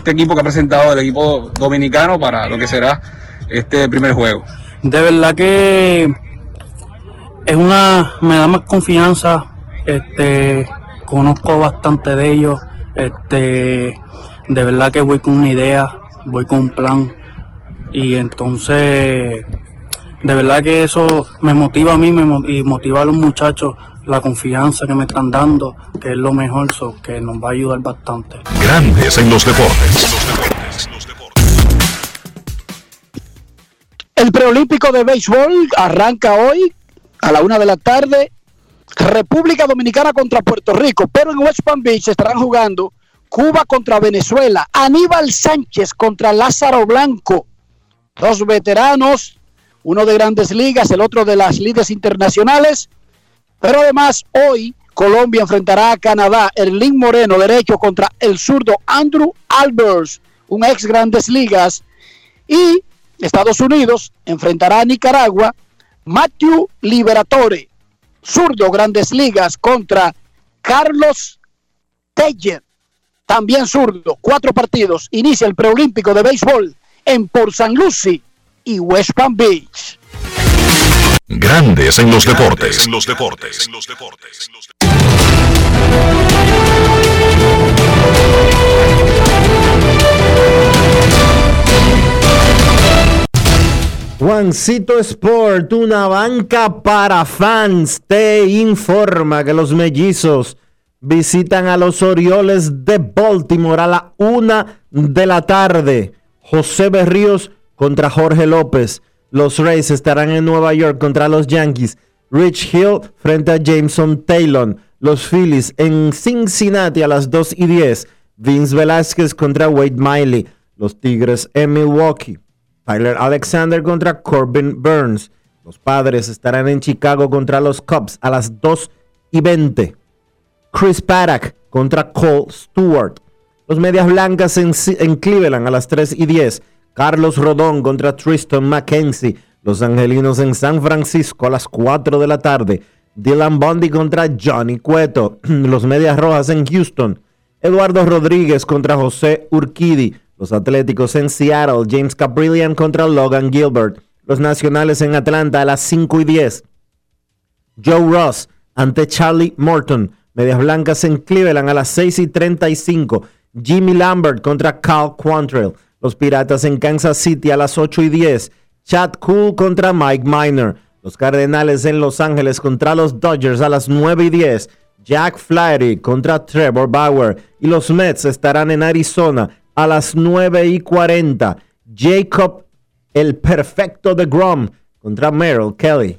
equipo que ha presentado el equipo dominicano para lo que será este primer juego? De verdad que es una, me da más confianza, este, conozco bastante de ellos, este, de verdad que voy con una idea, voy con un plan y entonces de verdad que eso me motiva a mí y motiva a los muchachos la confianza que me están dando, que es lo mejor, so, que nos va a ayudar bastante. Grandes en los deportes. El preolímpico de béisbol arranca hoy a la una de la tarde República Dominicana contra Puerto Rico, pero en West Palm Beach estarán jugando Cuba contra Venezuela, Aníbal Sánchez contra Lázaro Blanco, dos veteranos, uno de grandes ligas, el otro de las ligas internacionales, pero además hoy Colombia enfrentará a Canadá, Erlín Moreno derecho contra el zurdo Andrew Albers, un ex grandes ligas, y Estados Unidos enfrentará a Nicaragua, Matthew Liberatore zurdo Grandes Ligas contra Carlos Teller, también zurdo, cuatro partidos, inicia el preolímpico de béisbol en Port San Lucie y West Palm Beach. Grandes en los deportes. En los deportes. En los deportes. Juancito Sport, una banca para fans, te informa que los mellizos visitan a los Orioles de Baltimore a la una de la tarde. José Berríos contra Jorge López. Los Rays estarán en Nueva York contra los Yankees. Rich Hill frente a Jameson Taylor. Los Phillies en Cincinnati a las 2 y 10. Vince Velázquez contra Wade Miley. Los Tigres en Milwaukee. Tyler Alexander contra Corbin Burns. Los padres estarán en Chicago contra los Cubs a las 2 y 20. Chris Paddock contra Cole Stewart. Los Medias Blancas en, en, Cleveland a las 3 y 10. Carlos Rodón contra Tristan McKenzie. Los Angelinos en San Francisco a las 4 de la tarde. Dylan Bundy contra Johnny Cueto. Los Medias Rojas en Houston. Eduardo Rodríguez contra José Urquidi. Los Atléticos en Seattle. James Caprillian contra Logan Gilbert. Los Nacionales en Atlanta a las 5 y 10. Joe Ross ante Charlie Morton. Medias Blancas en Cleveland a las 6 y 35. Jimmy Lambert contra Carl Quantrill. Los Piratas en Kansas City a las 8 y 10. Chad Cool contra Mike Miner. Los Cardenales en Los Ángeles contra los Dodgers a las 9 y 10. Jack Flaherty contra Trevor Bauer. Y los Mets estarán en Arizona a las 9 y 40. Jacob, el perfecto de Grom, contra Merrill Kelly.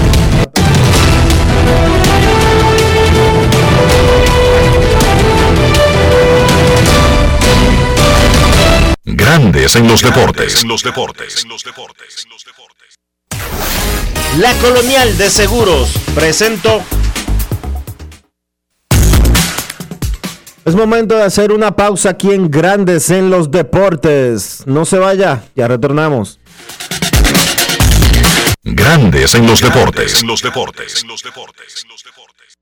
Grandes en los deportes. los deportes. La Colonial de Seguros presentó. Es momento de hacer una pausa aquí en Grandes en los deportes. No se vaya, ya retornamos. Grandes en los deportes. Los deportes. Los deportes.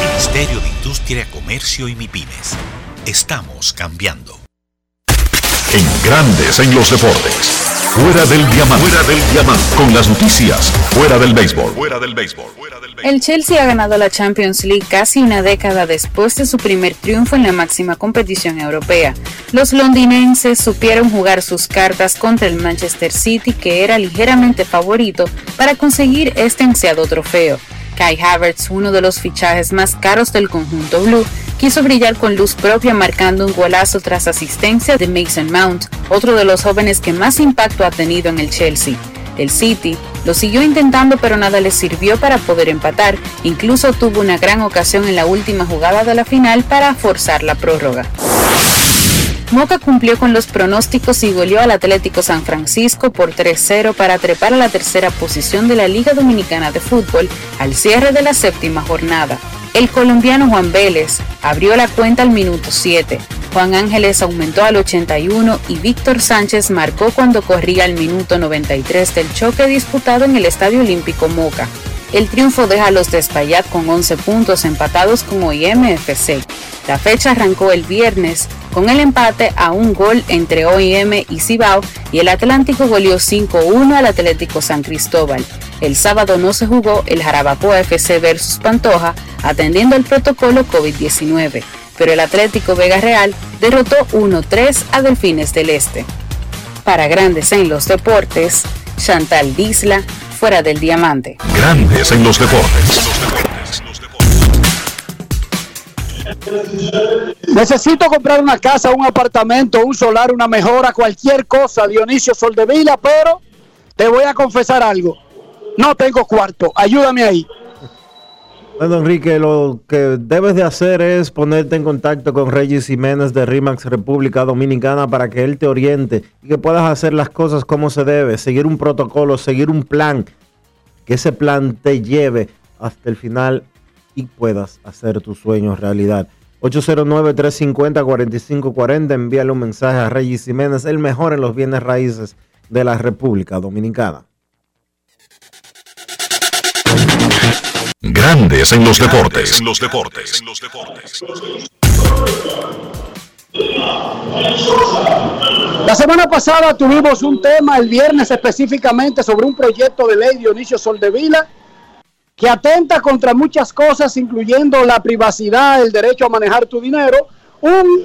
Ministerio de Industria, Comercio y MIPIMES. Estamos cambiando. En Grandes en los deportes. Fuera del diamante. Fuera del diamante. Con las noticias. Fuera del béisbol. Fuera del béisbol. El Chelsea ha ganado la Champions League casi una década después de su primer triunfo en la máxima competición europea. Los londinenses supieron jugar sus cartas contra el Manchester City, que era ligeramente favorito para conseguir este ansiado trofeo. Kai Havertz, uno de los fichajes más caros del conjunto blue, quiso brillar con luz propia marcando un golazo tras asistencia de Mason Mount, otro de los jóvenes que más impacto ha tenido en el Chelsea. El City lo siguió intentando pero nada le sirvió para poder empatar, incluso tuvo una gran ocasión en la última jugada de la final para forzar la prórroga. Moca cumplió con los pronósticos y goleó al Atlético San Francisco por 3-0 para trepar a la tercera posición de la Liga Dominicana de Fútbol al cierre de la séptima jornada. El colombiano Juan Vélez abrió la cuenta al minuto 7. Juan Ángeles aumentó al 81 y Víctor Sánchez marcó cuando corría al minuto 93 del choque disputado en el Estadio Olímpico Moca. El triunfo deja a los de Espaillat con 11 puntos empatados con OIM FC. La fecha arrancó el viernes con el empate a un gol entre OIM y Cibao y el Atlántico goleó 5-1 al Atlético San Cristóbal. El sábado no se jugó el Jarabacoa FC versus Pantoja atendiendo el protocolo COVID-19, pero el Atlético Vega Real derrotó 1-3 a Delfines del Este. Para Grandes en los Deportes, Chantal Disla, fuera del diamante. Grandes en los deportes. Necesito comprar una casa, un apartamento, un solar, una mejora, cualquier cosa, Dionisio Soldevila, pero te voy a confesar algo. No tengo cuarto, ayúdame ahí. Bueno, Enrique, lo que debes de hacer es ponerte en contacto con Regis Jiménez de RIMAX República Dominicana para que él te oriente y que puedas hacer las cosas como se debe, seguir un protocolo, seguir un plan, que ese plan te lleve hasta el final y puedas hacer tus sueños realidad. 809-350-4540, envíale un mensaje a Regis Jiménez, el mejor en los bienes raíces de la República Dominicana. Grandes en los deportes. En los deportes. La semana pasada tuvimos un tema, el viernes específicamente, sobre un proyecto de ley Dionisio Soldevila que atenta contra muchas cosas, incluyendo la privacidad, el derecho a manejar tu dinero. Un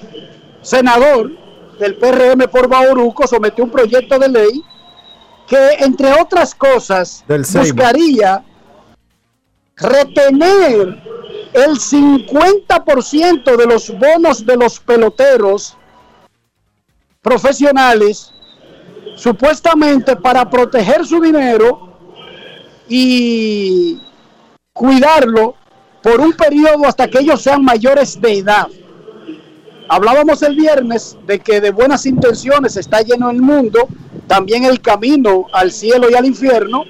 senador del PRM por Bauruco sometió un proyecto de ley que, entre otras cosas, buscaría retener el 50% de los bonos de los peloteros profesionales, supuestamente para proteger su dinero y cuidarlo por un periodo hasta que ellos sean mayores de edad. Hablábamos el viernes de que de buenas intenciones está lleno el mundo, también el camino al cielo y al infierno,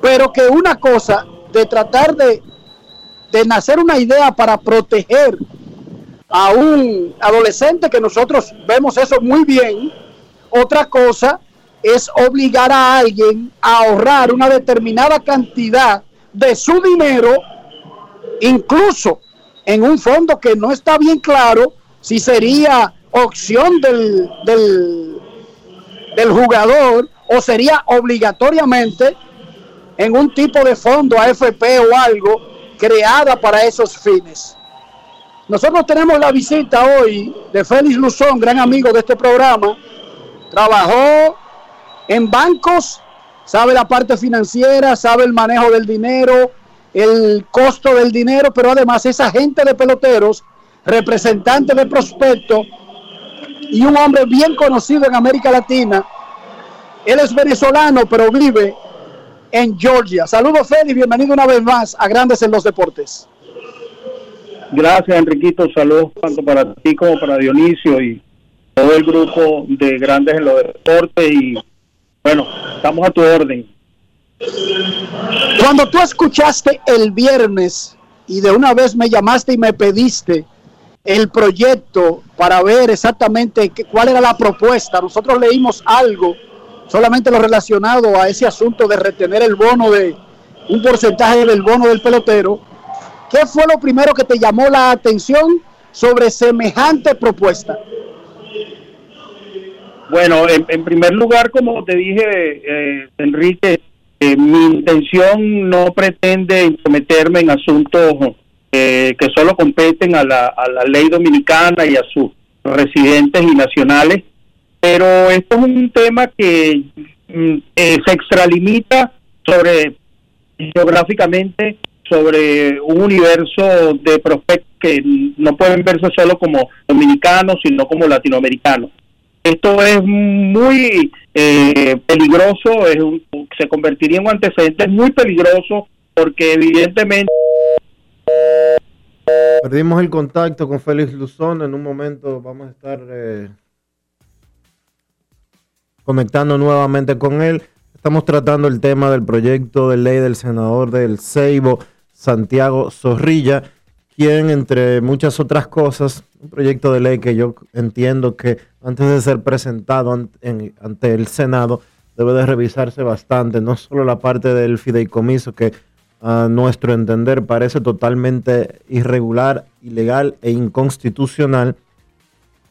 pero que una cosa de tratar de, de nacer una idea para proteger a un adolescente que nosotros vemos eso muy bien, otra cosa es obligar a alguien a ahorrar una determinada cantidad de su dinero, incluso en un fondo que no está bien claro si sería opción del, del, jugador o sería obligatoriamente en un tipo de fondo AFP o algo creada para esos fines. Nosotros tenemos la visita hoy de Félix Luzón, gran amigo de este programa. Trabajó en bancos, sabe la parte financiera, sabe el manejo del dinero, el costo del dinero, pero además es agente de peloteros, representante de prospecto y un hombre bien conocido en América Latina. Él es venezolano, pero vive en Georgia. Saludos, Félix, bienvenido una vez más a Grandes en los Deportes. Gracias, Enriquito. Saludos tanto para ti como para Dionisio y todo el grupo de Grandes en los Deportes. Y bueno, estamos a tu orden. Cuando tú escuchaste el viernes y de una vez me llamaste y me pediste el proyecto para ver exactamente qué, cuál era la propuesta, nosotros leímos algo solamente lo relacionado a ese asunto de retener el bono de un porcentaje del bono del pelotero. ¿Qué fue lo primero que te llamó la atención sobre semejante propuesta? Bueno, en, primer lugar, como te dije, eh, Enrique, eh, mi intención no pretende intrometerme en asuntos eh, que solo competen a la, a la ley dominicana y a sus residentes y nacionales, pero esto es un tema que mm, eh, se extralimita sobre geográficamente sobre un universo de prospectos que no pueden verse solo como dominicanos, sino como latinoamericanos. Esto es muy eh, peligroso, es un- se convertiría en un antecedente muy peligroso porque evidentemente Perdimos el contacto con Félix Luzón. En un momento vamos a estar eh, conectando nuevamente con él. Estamos tratando el tema del proyecto de ley del senador del Ceibo, Santiago Zorrilla, quien, entre muchas otras cosas, un proyecto de ley que yo entiendo que antes de ser presentado an- en- ante el Senado debe de revisarse bastante, no solo la parte del fideicomiso que a nuestro entender, parece totalmente irregular, ilegal e inconstitucional,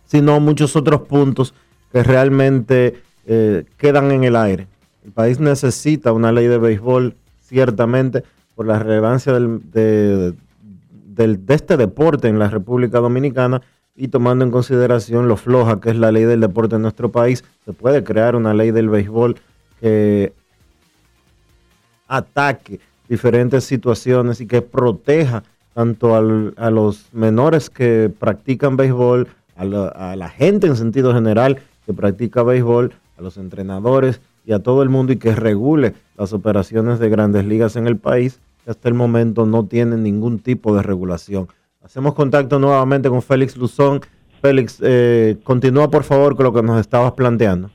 sino muchos otros puntos que realmente eh, quedan en el aire. El país necesita una ley de béisbol, ciertamente, por la relevancia del, de, del, de este deporte en la República Dominicana y tomando en consideración lo floja que es la ley del deporte en nuestro país, se puede crear una ley del béisbol que ataque diferentes situaciones y que proteja tanto al, a los menores que practican béisbol, a la, a la gente en sentido general que practica béisbol, a los entrenadores y a todo el mundo y que regule las operaciones de grandes ligas en el país, hasta el momento no tienen ningún tipo de regulación. Hacemos contacto nuevamente con Félix Luzón. Félix, eh, continúa por favor con lo que nos estabas planteando.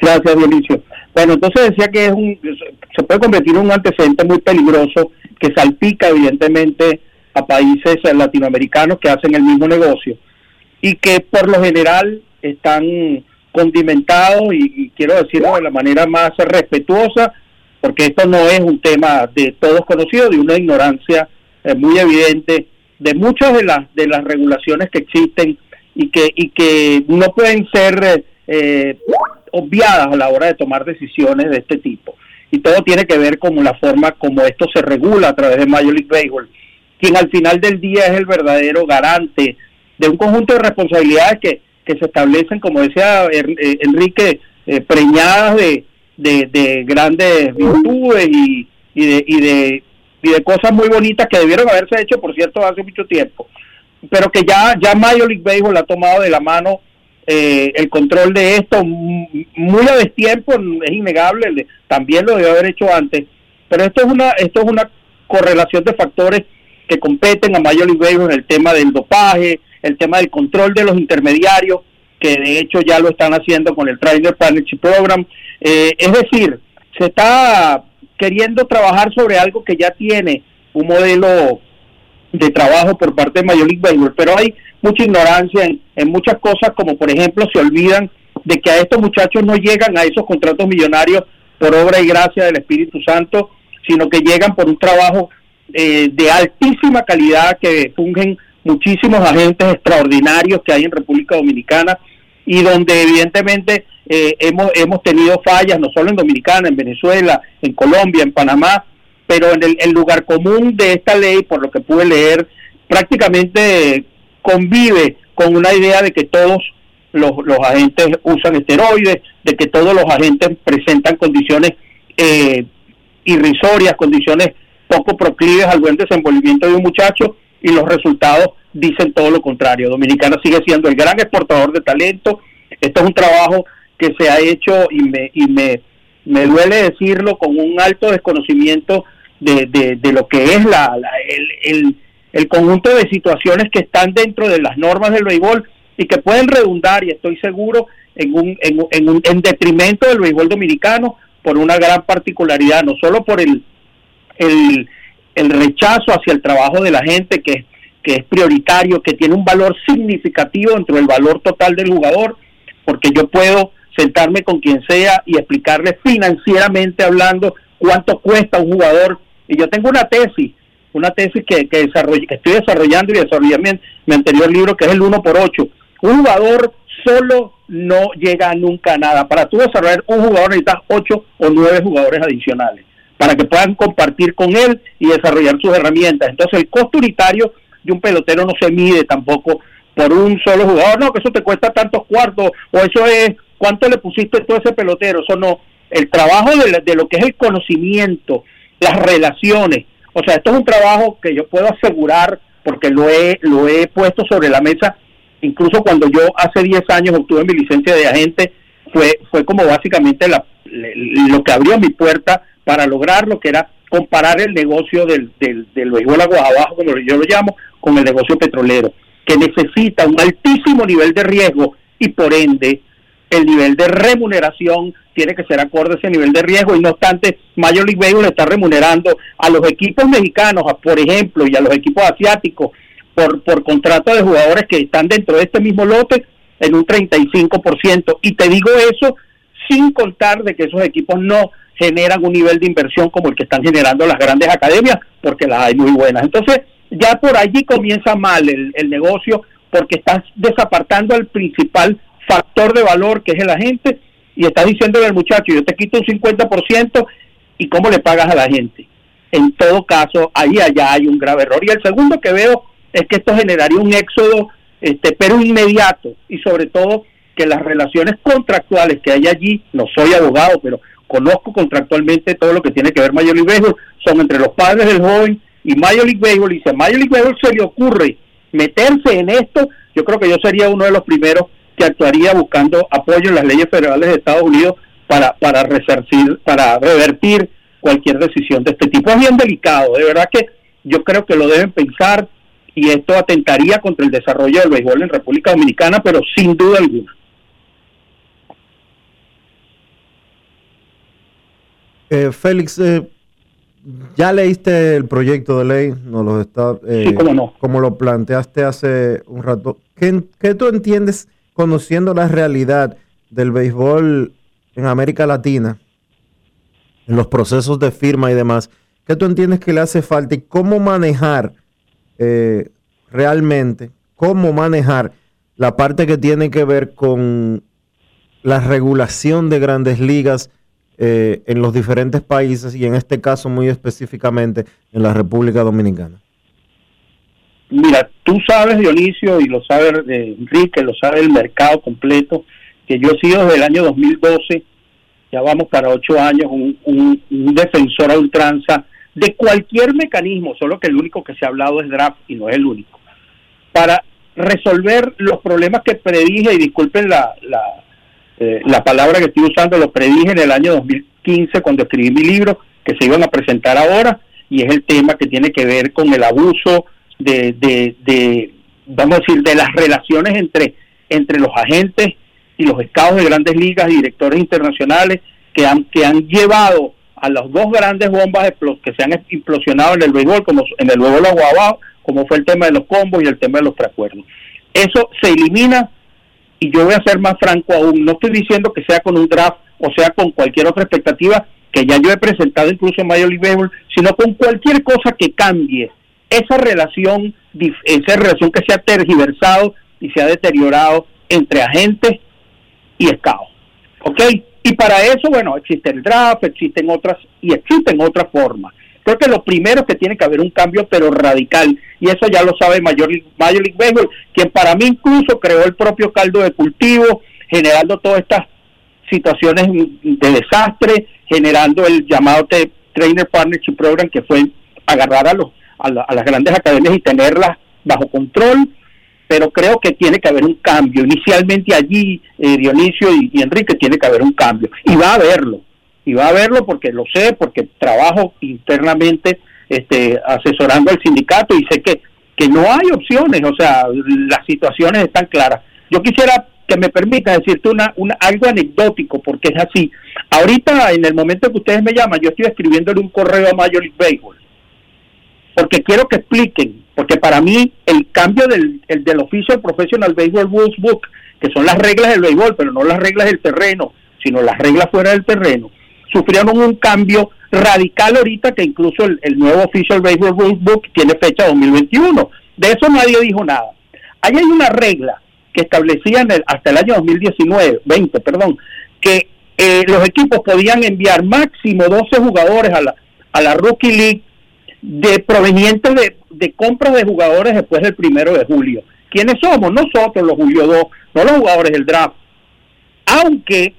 Gracias, Dionisio. Bueno, entonces decía que es un, se puede convertir en un antecedente muy peligroso que salpica evidentemente a países latinoamericanos que hacen el mismo negocio y que por lo general están condimentados y quiero decirlo de la manera más respetuosa porque esto no es un tema de todos conocidos, de una ignorancia eh, muy evidente de muchas de las de las regulaciones que existen y que y que no pueden ser eh, obviadas a la hora de tomar decisiones de este tipo. Y todo tiene que ver con la forma como esto se regula a través de Major League Baseball, quien al final del día es el verdadero garante de un conjunto de responsabilidades que, que se establecen, como decía eh, Enrique, eh, preñadas de, de, grandes virtudes y, de, y, de, y de cosas muy bonitas que debieron haberse hecho, por cierto, hace mucho tiempo. Pero que ya, ya Major League Baseball ha tomado de la mano eh, el control de esto muy a destiempo, es innegable, también lo debe haber hecho antes, pero esto es una esto es una correlación de factores que competen a Major League Baseball en el tema del dopaje, el tema del control de los intermediarios, que de hecho ya lo están haciendo con el Trainer Partnership Program. Eh, es decir, se está queriendo trabajar sobre algo que ya tiene un modelo de trabajo por parte de Major League pero hay mucha ignorancia en, muchas cosas, como por ejemplo se olvidan de que a estos muchachos no llegan a esos contratos millonarios por obra y gracia del Espíritu Santo, sino que llegan por un trabajo eh, de altísima calidad que fungen muchísimos agentes extraordinarios que hay en República Dominicana y donde evidentemente eh, hemos, hemos tenido fallas, no solo en Dominicana, en Venezuela, en Colombia, en Panamá, pero en el, lugar común de esta ley, por lo que pude leer, prácticamente convive con una idea de que todos los, agentes usan esteroides, de que todos los agentes presentan condiciones eh, irrisorias, condiciones poco proclives al buen desenvolvimiento de un muchacho y los resultados dicen todo lo contrario. Dominicana sigue siendo el gran exportador de talento. Esto es un trabajo que se ha hecho y me, y me, me duele decirlo con un alto desconocimiento de, de, lo que es la, el, el, conjunto de situaciones que están dentro de las normas del béisbol y que pueden redundar, y estoy seguro, en, un, en, en, un, en detrimento del béisbol dominicano por una gran particularidad, no solo por el, el, el rechazo hacia el trabajo de la gente que, que es prioritario, que tiene un valor significativo dentro del valor total del jugador, porque yo puedo sentarme con quien sea y explicarle financieramente hablando cuánto cuesta un jugador. Y yo tengo una tesis, una tesis que, que, que estoy desarrollando y desarrollé mi, anterior libro, que es el 1 por 8 Un jugador solo no llega nunca a nada. Para tú desarrollar un jugador necesitas 8 o 9 jugadores adicionales para que puedan compartir con él y desarrollar sus herramientas. Entonces el costo unitario de un pelotero no se mide tampoco por un solo jugador, no, que eso te cuesta tantos cuartos, o eso es cuánto le pusiste todo ese pelotero, eso no. El trabajo de, de lo que es el conocimiento, las relaciones. O sea, esto es un trabajo que yo puedo asegurar porque lo he, lo he puesto sobre la mesa. Incluso cuando yo hace 10 años obtuve mi licencia de agente, fue, fue como básicamente la, lo que abrió mi puerta para lograr lo que era comparar el negocio del, del, del como yo lo llamo, con el negocio petrolero, que necesita un altísimo nivel de riesgo y por ende el nivel de remuneración tiene que ser acorde a ese nivel de riesgo y no obstante Major League Baseball está remunerando a los equipos mexicanos, por ejemplo, y a los equipos asiáticos por, por contrato de jugadores que están dentro de este mismo lote en un 35%. Y te digo eso sin contar de que esos equipos no generan un nivel de inversión como el que están generando las grandes academias, porque las hay muy buenas. Entonces, ya por allí comienza mal el, el negocio, porque estás desapartando al principal factor de valor que es la gente y estás diciéndole al muchacho, yo te quito un 50% y cómo le pagas a la gente. En todo caso, ahí allá hay un grave error. Y el segundo que veo es que esto generaría un éxodo, este, pero inmediato, y sobre todo que las relaciones contractuales que hay allí, no soy abogado, pero conozco contractualmente todo lo que tiene que ver Major League Baseball, son entre los padres del joven y Major League y si a Major League se le ocurre meterse en esto, yo creo que yo sería uno de los primeros que actuaría buscando apoyo en las leyes federales de Estados Unidos para, para resarcir, para revertir cualquier decisión de este tipo. Es bien delicado, de verdad que yo creo que lo deben pensar y esto atentaría contra el desarrollo del béisbol en República Dominicana, pero sin duda alguna. Eh, Félix, eh, ya leíste el proyecto de ley, no lo está, eh, Sí, cómo no. como lo planteaste hace un rato. ¿Qué, qué tú entiendes conociendo la realidad del béisbol en América Latina, en los procesos de firma y demás? ¿Qué tú entiendes que le hace falta y cómo manejar eh, realmente, cómo manejar la parte que tiene que ver con la regulación de grandes ligas eh, en los diferentes países y en este caso muy específicamente en la República Dominicana? Mira, tú sabes, Dionisio, y lo sabe eh, Enrique, lo sabe el mercado completo, que yo he sido desde el año 2012, ya vamos para ocho años, un, un- un defensor a ultranza de cualquier mecanismo, solo que el único que se ha hablado es draft y no es el único, para resolver los problemas que predije, y disculpen la, la, eh, la palabra que estoy usando, lo predije en el año 2015 cuando escribí mi libro, que se iban a presentar ahora, y es el tema que tiene que ver con el abuso de, de, de, vamos a decir, de las relaciones entre, entre los agentes y los estados de grandes ligas y directores internacionales que han, que han llevado a las dos grandes bombas que se han implosionado en el béisbol, como en el béisbol aguabao, como fue el tema de los combos y el tema de los preacuerdos. Eso se elimina y yo voy a ser más franco aún, no estoy diciendo que sea con un draft o sea con cualquier otra expectativa que ya yo he presentado incluso en Major League sino con cualquier cosa que cambie esa relación, esa relación que se ha tergiversado y se ha deteriorado entre agentes y scouts. ¿Ok? Y para eso, bueno, existe el draft, existen otras, y existen otras formas. Creo que lo primero es que tiene que haber un cambio, pero radical, y eso ya lo sabe Major Major League Baseball, quien para mí incluso creó el propio caldo de cultivo, generando todas estas situaciones de desastre, generando el llamado te- Trainer Partnership Program, que fue agarrar a, los, a, la- a las grandes academias y tenerlas bajo control, pero creo que tiene que haber un cambio. Inicialmente allí, eh, Dionisio y Enrique, tiene que haber un cambio. Y va a haberlo. Y va a haberlo porque lo sé, porque trabajo internamente este, asesorando al sindicato y sé que, que no hay opciones, o sea, las situaciones están claras. Yo quisiera que me permita decirte una, una, algo anecdótico, porque es así. Ahorita, en el momento que ustedes me llaman, yo estoy escribiéndole un correo a Major League Baseball porque quiero que expliquen, porque para mí el cambio del, el, del Official Professional Baseball Rules Book, que son las reglas del béisbol, pero no las reglas del terreno, sino las reglas fuera del terreno, sufrieron un cambio radical ahorita que incluso el, nuevo Official Baseball Rules Book tiene fecha 2021. De eso nadie dijo nada. Ahí hay una regla que establecía en el- hasta el año 2019, 20, perdón, que eh, los equipos podían enviar máximo 12 jugadores a la, a la Rookie League de provenientes de, de compras de jugadores después del primero de julio. ¿Quiénes somos? Nosotros, los Julio 2, no los jugadores del draft. Aunque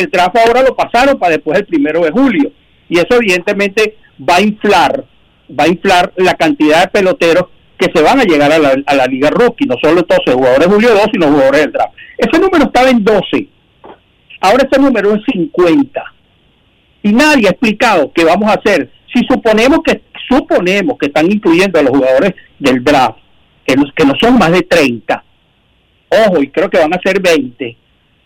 el draft ahora lo pasaron para después del primero de julio. Y eso evidentemente va a inflar, va a inflar la cantidad de peloteros que se van a llegar a la, a la liga rookie, no solo entonces jugadores Julio 2, sino jugadores del draft. Ese número estaba en 12. Ahora ese número es 50 y nadie ha explicado qué vamos a hacer. Si suponemos que suponemos que están incluyendo a los jugadores del draft, que, los, que no son más de 30, ojo, y creo que van a ser 20,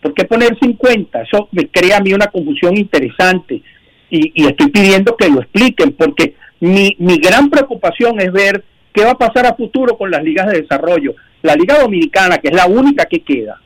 ¿por qué poner 50? Eso me crea a mí una confusión interesante y, estoy pidiendo que lo expliquen porque mi, mi gran preocupación es ver qué va a pasar a futuro con las ligas de desarrollo. La Liga Dominicana, que es la única que queda,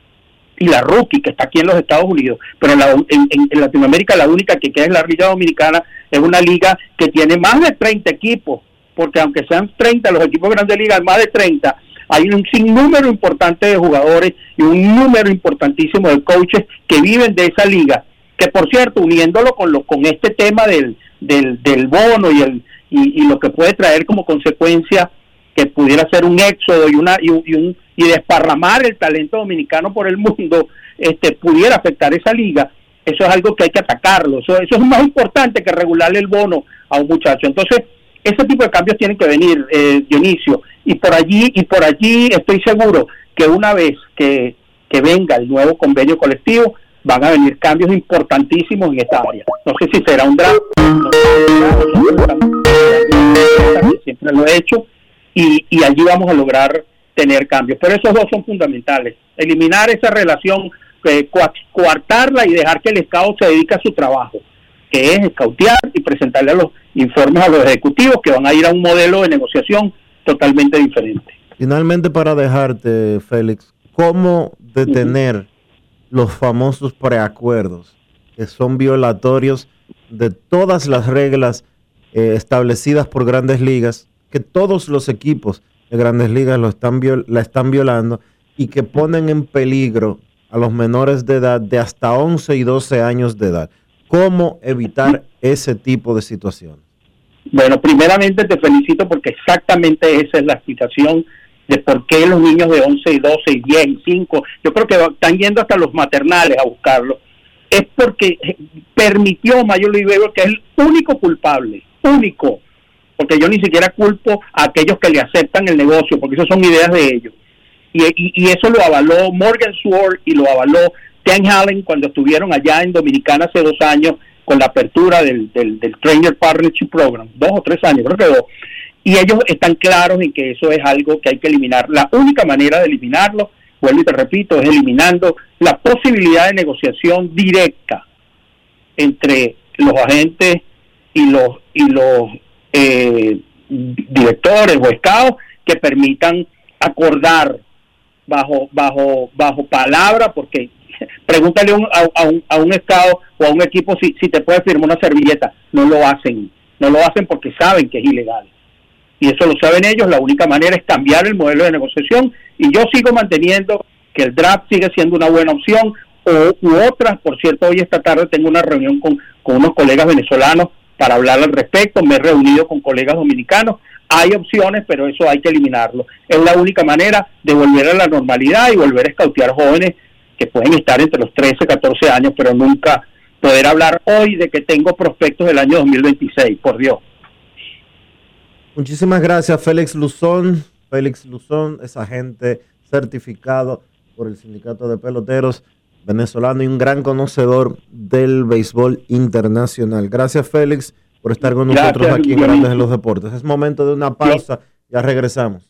y la rookie que está aquí en los Estados Unidos, pero en, Latinoamérica la única que queda es la Liga Dominicana, es una liga que tiene más de 30 equipos, porque aunque sean 30 los equipos de grandes ligas, más de 30, hay un sinnúmero importante de jugadores y un número importantísimo de coaches que viven de esa liga, que por cierto, uniéndolo con, lo, con este tema del, del, del bono y, el, y, lo que puede traer como consecuencia que pudiera ser un éxodo y una y, un, y desparramar el talento dominicano por el mundo este pudiera afectar esa liga eso es algo que hay que atacarlo. Eso, eso es más importante que regularle el bono a un muchacho. Entonces ese tipo de cambios tienen que venir eh, Dionisio y por allí y por allí estoy seguro que una vez que, que venga el nuevo convenio colectivo van a venir cambios importantísimos en esta área no sé si será un draft siempre lo he hecho y, y allí vamos a lograr tener cambios. Pero esos dos son fundamentales. Eliminar esa relación, eh, coartarla y dejar que el Estado se dedique a su trabajo, que es escautear y presentarle los informes a los ejecutivos que van a ir a un modelo de negociación totalmente diferente. Finalmente, para dejarte, Félix, ¿cómo detener los famosos preacuerdos que son violatorios de todas las reglas eh, establecidas por grandes ligas que todos los equipos de grandes ligas lo están la están violando y que ponen en peligro a los menores de edad de hasta 11 y 12 años de edad. ¿Cómo evitar ese tipo de situaciones? Bueno, primeramente te felicito porque exactamente esa es la explicación de por qué los niños de 11 y 12 y 10 y 5, yo creo que están yendo hasta los maternales a buscarlo, es porque permitió Mayor Libero, que es el único culpable, único, porque yo ni siquiera culpo a aquellos que le aceptan el negocio, porque esas son ideas de ellos. Y, eso lo avaló Morgan Sword y lo avaló Ken Allen cuando estuvieron allá en Dominicana hace dos años con la apertura del, del, Trainer Partnership Program, dos o tres años, creo que dos. Y ellos están claros en que eso es algo que hay que eliminar. La única manera de eliminarlo, vuelvo y te repito, es eliminando la posibilidad de negociación directa entre los agentes y los y los eh, directores o estados que permitan acordar bajo bajo bajo palabra porque pregúntale a, un, a un estado o a un equipo si, si te puede firmar una servilleta. No lo hacen. No lo hacen porque saben que es ilegal. Y eso lo saben ellos. La única manera es cambiar el modelo de negociación. Y yo sigo manteniendo que el draft sigue siendo una buena opción. O u otras por cierto hoy esta tarde tengo una reunión con, con unos colegas venezolanos para hablar al respecto, me he reunido con colegas dominicanos, hay opciones, pero eso hay que eliminarlo. Es la única manera de volver a la normalidad y volver a escautear jóvenes que pueden estar entre los 13, 14 años, pero nunca poder hablar hoy de que tengo prospectos del año 2026, por Dios. Muchísimas gracias, Félix Luzón. Félix Luzón es agente certificado por el Sindicato de Peloteros venezolano y un gran conocedor del béisbol internacional. Gracias, Félix, por estar con nosotros aquí en Grandes en los Deportes. Es momento de una pausa, ya regresamos.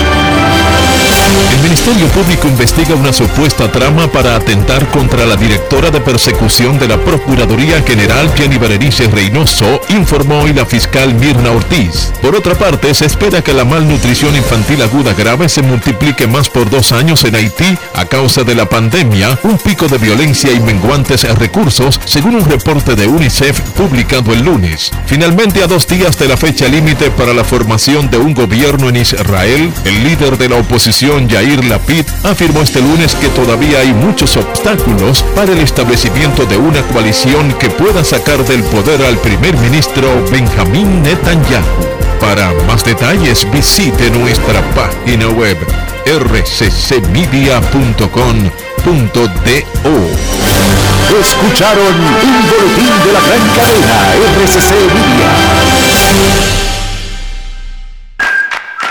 El Ministerio Público investiga una supuesta trama para atentar contra la directora de persecución de la Procuraduría General Jenny Berenice Reynoso, informó hoy la fiscal Mirna Ortiz. Por otra parte, se espera que la malnutrición infantil aguda grave se multiplique más por dos años en Haití a causa de la pandemia, un pico de violencia y menguantes recursos, según un reporte de UNICEF publicado el lunes. Finalmente, a dos días de la fecha límite para la formación de un gobierno en Israel, el líder de la oposición Yair Lapid afirmó este lunes que todavía hay muchos obstáculos para el establecimiento de una coalición que pueda sacar del poder al primer ministro Benjamín Netanyahu. Para más detalles visite nuestra página web rccmedia.com.do. Escucharon un boletín de la gran cadena RCC Media.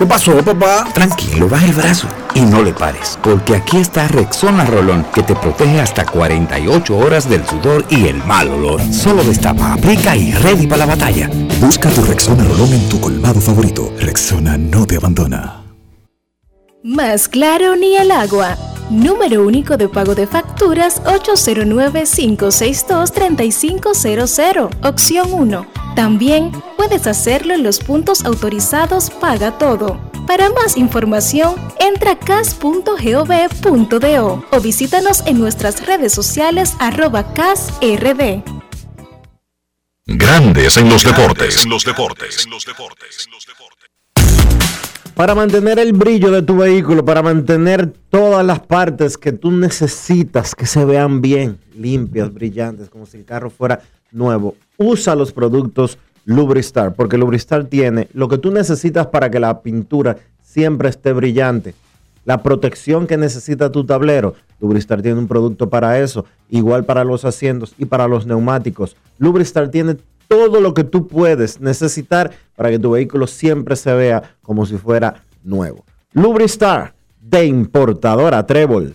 ¿Qué pasó, papá? Tranquilo, baja el brazo y no le pares, porque aquí está Rexona Rolón, que te protege hasta 48 horas del sudor y el mal olor. Solo destapa, aplica y ready para la batalla. Busca tu Rexona Rolón en tu colmado favorito. Rexona no te abandona. Más claro ni el agua. Número único de pago de facturas 809-562-3500, opción 1. También puedes hacerlo en los puntos autorizados Paga Todo. Para más información, entra a cas.gov.do o visítanos en nuestras redes sociales arroba casrd. Grandes en los deportes. En los deportes. En los deportes. Para mantener el brillo de tu vehículo, para mantener todas las partes que tú necesitas que se vean bien, limpias, brillantes, como si el carro fuera nuevo, usa los productos Lubristar, porque Lubristar tiene lo que tú necesitas para que la pintura siempre esté brillante. La protección que necesita tu tablero, Lubristar tiene un producto para eso, igual para los asientos y para los neumáticos. Lubristar tiene todo lo que tú puedes necesitar para que tu vehículo siempre se vea como si fuera nuevo. Lubristar de importadora Trébol.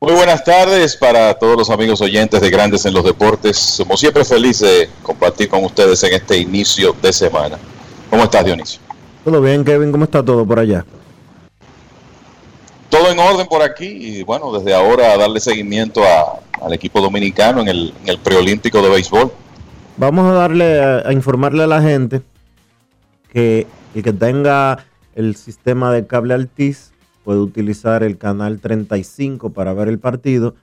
Muy buenas tardes para todos los amigos oyentes de Grandes en los Deportes. Somos siempre felices de compartir con ustedes en este inicio de semana. ¿Cómo estás, Dionisio? Todo bien, Kevin. ¿Cómo está todo por allá? Todo en orden por aquí y bueno, desde ahora darle seguimiento a, al equipo dominicano en el, en el preolímpico de béisbol. Vamos a darle a, a informarle a la gente que el que tenga el sistema de cable Altiz puede utilizar el canal 35 para ver el partido.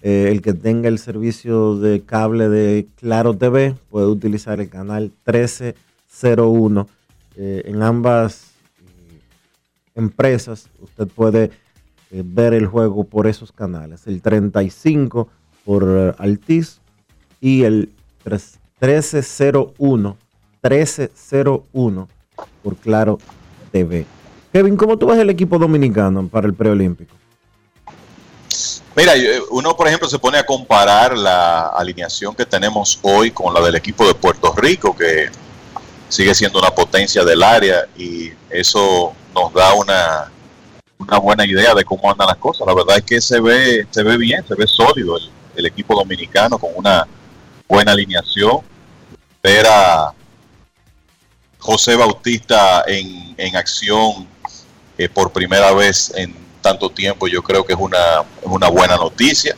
Eh, el que tenga el servicio de cable de Claro TV puede utilizar el canal 1301. Eh, en ambas eh, empresas usted puede ver el juego por esos canales. El 35 por Altiz y el 3 1301 1301 por Claro TV. Kevin, ¿cómo tú ves el equipo dominicano para el preolímpico? Mira, yo- uno por ejemplo se pone a comparar la alineación que tenemos hoy con la del equipo de Puerto Rico, que sigue siendo una potencia del área y eso nos da una, una buena idea de cómo andan las cosas. La verdad es que se ve, se ve bien, se ve sólido el, el equipo dominicano con una buena alineación. Ver José Bautista en, en acción eh, por primera vez en tanto tiempo, yo creo que es una, es una buena noticia.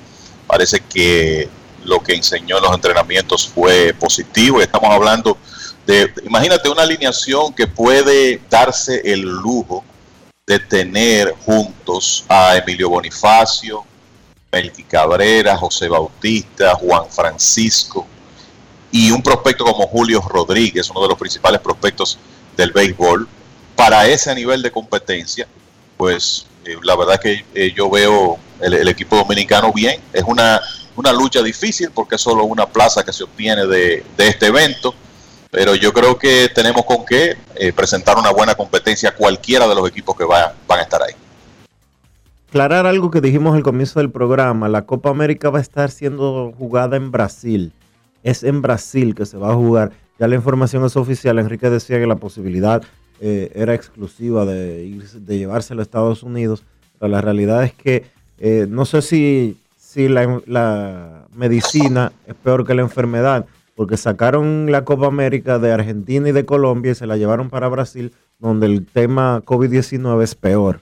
Parece que lo que enseñó en los entrenamientos fue positivo. Estamos hablando de, imagínate una alineación que puede darse el lujo de tener juntos a Emilio Bonifacio, Melqui Cabrera, José Bautista, Juan Francisco y un prospecto como Julio Rodríguez, uno de los principales prospectos del béisbol, para ese nivel de competencia, pues eh, la verdad que eh, yo veo el, equipo dominicano bien. Es una, una lucha difícil porque es solo una plaza que se obtiene de, de este evento, pero yo creo que tenemos con qué eh, presentar una buena competencia a cualquiera de los equipos que va- van a estar ahí. Aclarar algo que dijimos al comienzo del programa. La Copa América va a estar siendo jugada en Brasil, es en Brasil que se va a jugar. Ya la información es oficial. Enrique decía que la posibilidad eh, era exclusiva de, irse- de llevarse a Estados Unidos, pero la realidad es que eh, no sé si, si la, la medicina es peor que la enfermedad, porque sacaron la Copa América de Argentina y de Colombia y se la llevaron para Brasil, donde el tema COVID-19 es peor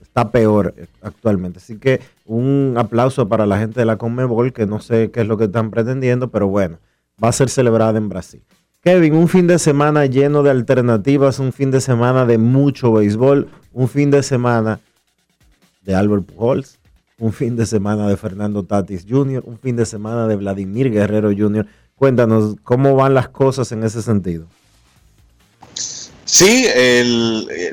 está peor actualmente. Así que un aplauso para la gente de la Conmebol, que no sé qué es lo que están pretendiendo, pero bueno, va a ser celebrada en Brasil. Kevin, un fin de semana lleno de alternativas, un fin de semana de mucho béisbol, un fin de semana de Albert Pujols, un fin de semana de Fernando Tatis Jr., un fin de semana de Vladimir Guerrero Jr. Cuéntanos cómo van las cosas en ese sentido. Sí,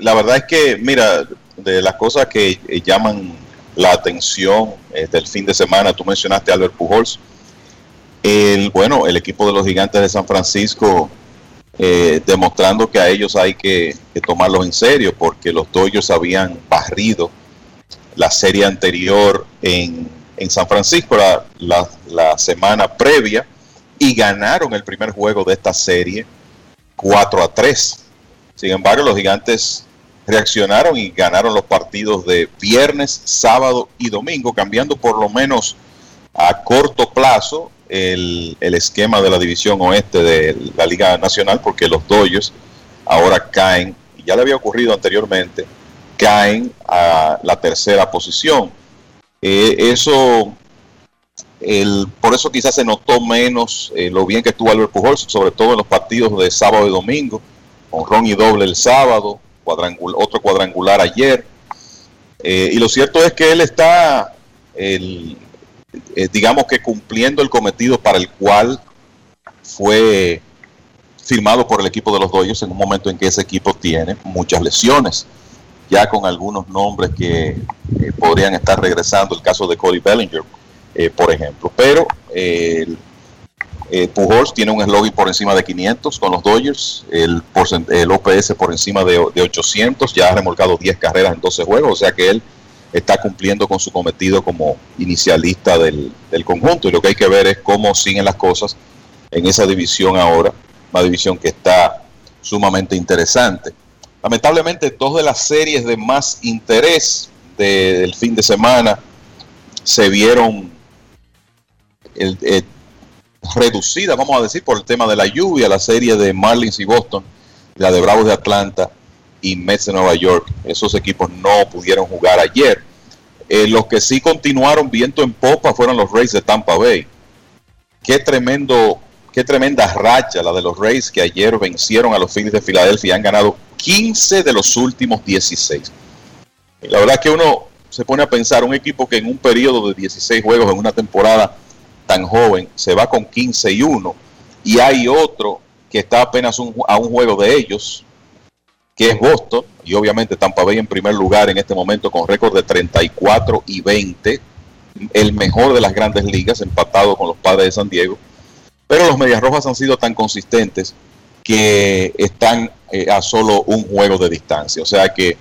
la verdad es que, mira, de las cosas que eh, llaman la atención eh, del fin de semana, tú mencionaste Albert Pujols. El, bueno, el equipo de los gigantes de San Francisco eh, demostrando que a ellos hay que, tomarlos en serio porque los Dodgers habían barrido la serie anterior en, en San Francisco la, la- la semana previa y ganaron el primer juego de esta serie 4 a 3. Sin embargo, los gigantes reaccionaron y ganaron los partidos de viernes, sábado y domingo, cambiando por lo menos a corto plazo el, el esquema de la división oeste de la Liga Nacional, porque los Dodgers ahora caen, ya le había ocurrido anteriormente, caen a la tercera posición. Eh, eso, el, por eso quizás se notó menos eh, lo bien que estuvo Albert Pujols, sobre todo en los partidos de sábado y domingo, con ron y doble el sábado, otro cuadrangular ayer. Eh, y lo cierto es que él está, el, eh, digamos que cumpliendo el cometido para el cual fue firmado por el equipo de los Dodgers en un momento en que ese equipo tiene muchas lesiones, ya con algunos nombres que eh, podrían estar regresando, el caso de Cody Bellinger, eh, por ejemplo. Pero eh, Pujols tiene un eslogan por encima de 500 con los Dodgers, el, el OPS por encima de, de 800, ya ha remolcado 10 carreras en 12 juegos, o sea que él está cumpliendo con su cometido como inicialista del, del conjunto. Y lo que hay que ver es cómo siguen las cosas en esa división ahora, una división que está sumamente interesante. Lamentablemente, dos de las series de más interés de- del fin de semana se vieron el- eh, reducidas, vamos a decir, por el tema de la lluvia, la serie de Marlins y Boston, la de Bravos de Atlanta y Mets de Nueva York. Esos equipos no pudieron jugar ayer. Eh, los que sí continuaron viento en popa fueron los Rays de Tampa Bay. Qué tremendo, qué tremenda racha la de los Rays que ayer vencieron a los Phillies de Filadelfia y han ganado 15 de los últimos 16. Y la verdad que uno se pone a pensar, un equipo que en un periodo de 16 juegos en una temporada tan joven se va con 15 y 1 y hay otro que está apenas a un juego de ellos que es Boston y obviamente Tampa Bay en primer lugar en este momento con récord de 34 y 20 el mejor de las grandes ligas empatado con los padres de San Diego. Pero los Medias Rojas han sido tan consistentes que están eh, a solo un juego de distancia. O sea que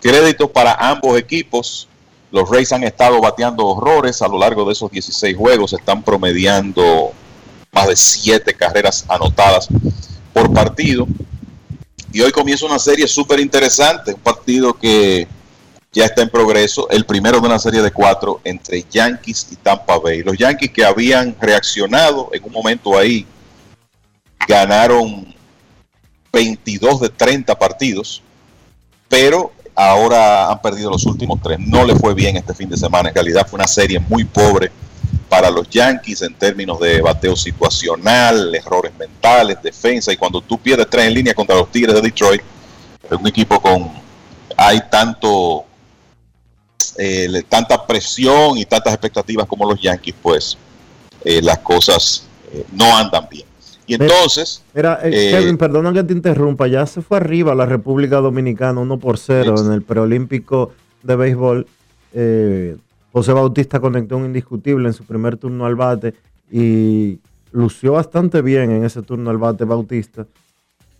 crédito para ambos equipos. Los Rays han estado bateando horrores a lo largo de esos 16 juegos, están promediando más de 7 carreras anotadas por partido. Y hoy comienza una serie súper interesante, un partido que ya está en progreso, el primero de una serie de cuatro entre Yankees y Tampa Bay. Los Yankees que habían reaccionado en un momento ahí, ganaron 22 de 30 partidos, pero ahora han perdido los últimos tres. No le fue bien este fin de semana. En realidad fue una serie muy pobre para los Yankees en términos de bateo situacional, errores mentales, defensa. Y cuando tú pierdes tres en línea contra los Tigres de Detroit, es un equipo con hay tanto eh, tanta presión y tantas expectativas como los Yankees, pues eh, las cosas eh, no andan bien. Y entonces, Mira, eh, Kevin, perdona que te interrumpa, ya se fue arriba la República Dominicana 1 por 0 en el preolímpico de béisbol. Eh, José Bautista conectó un indiscutible en su primer turno al bate y lució bastante bien en ese turno al bate Bautista.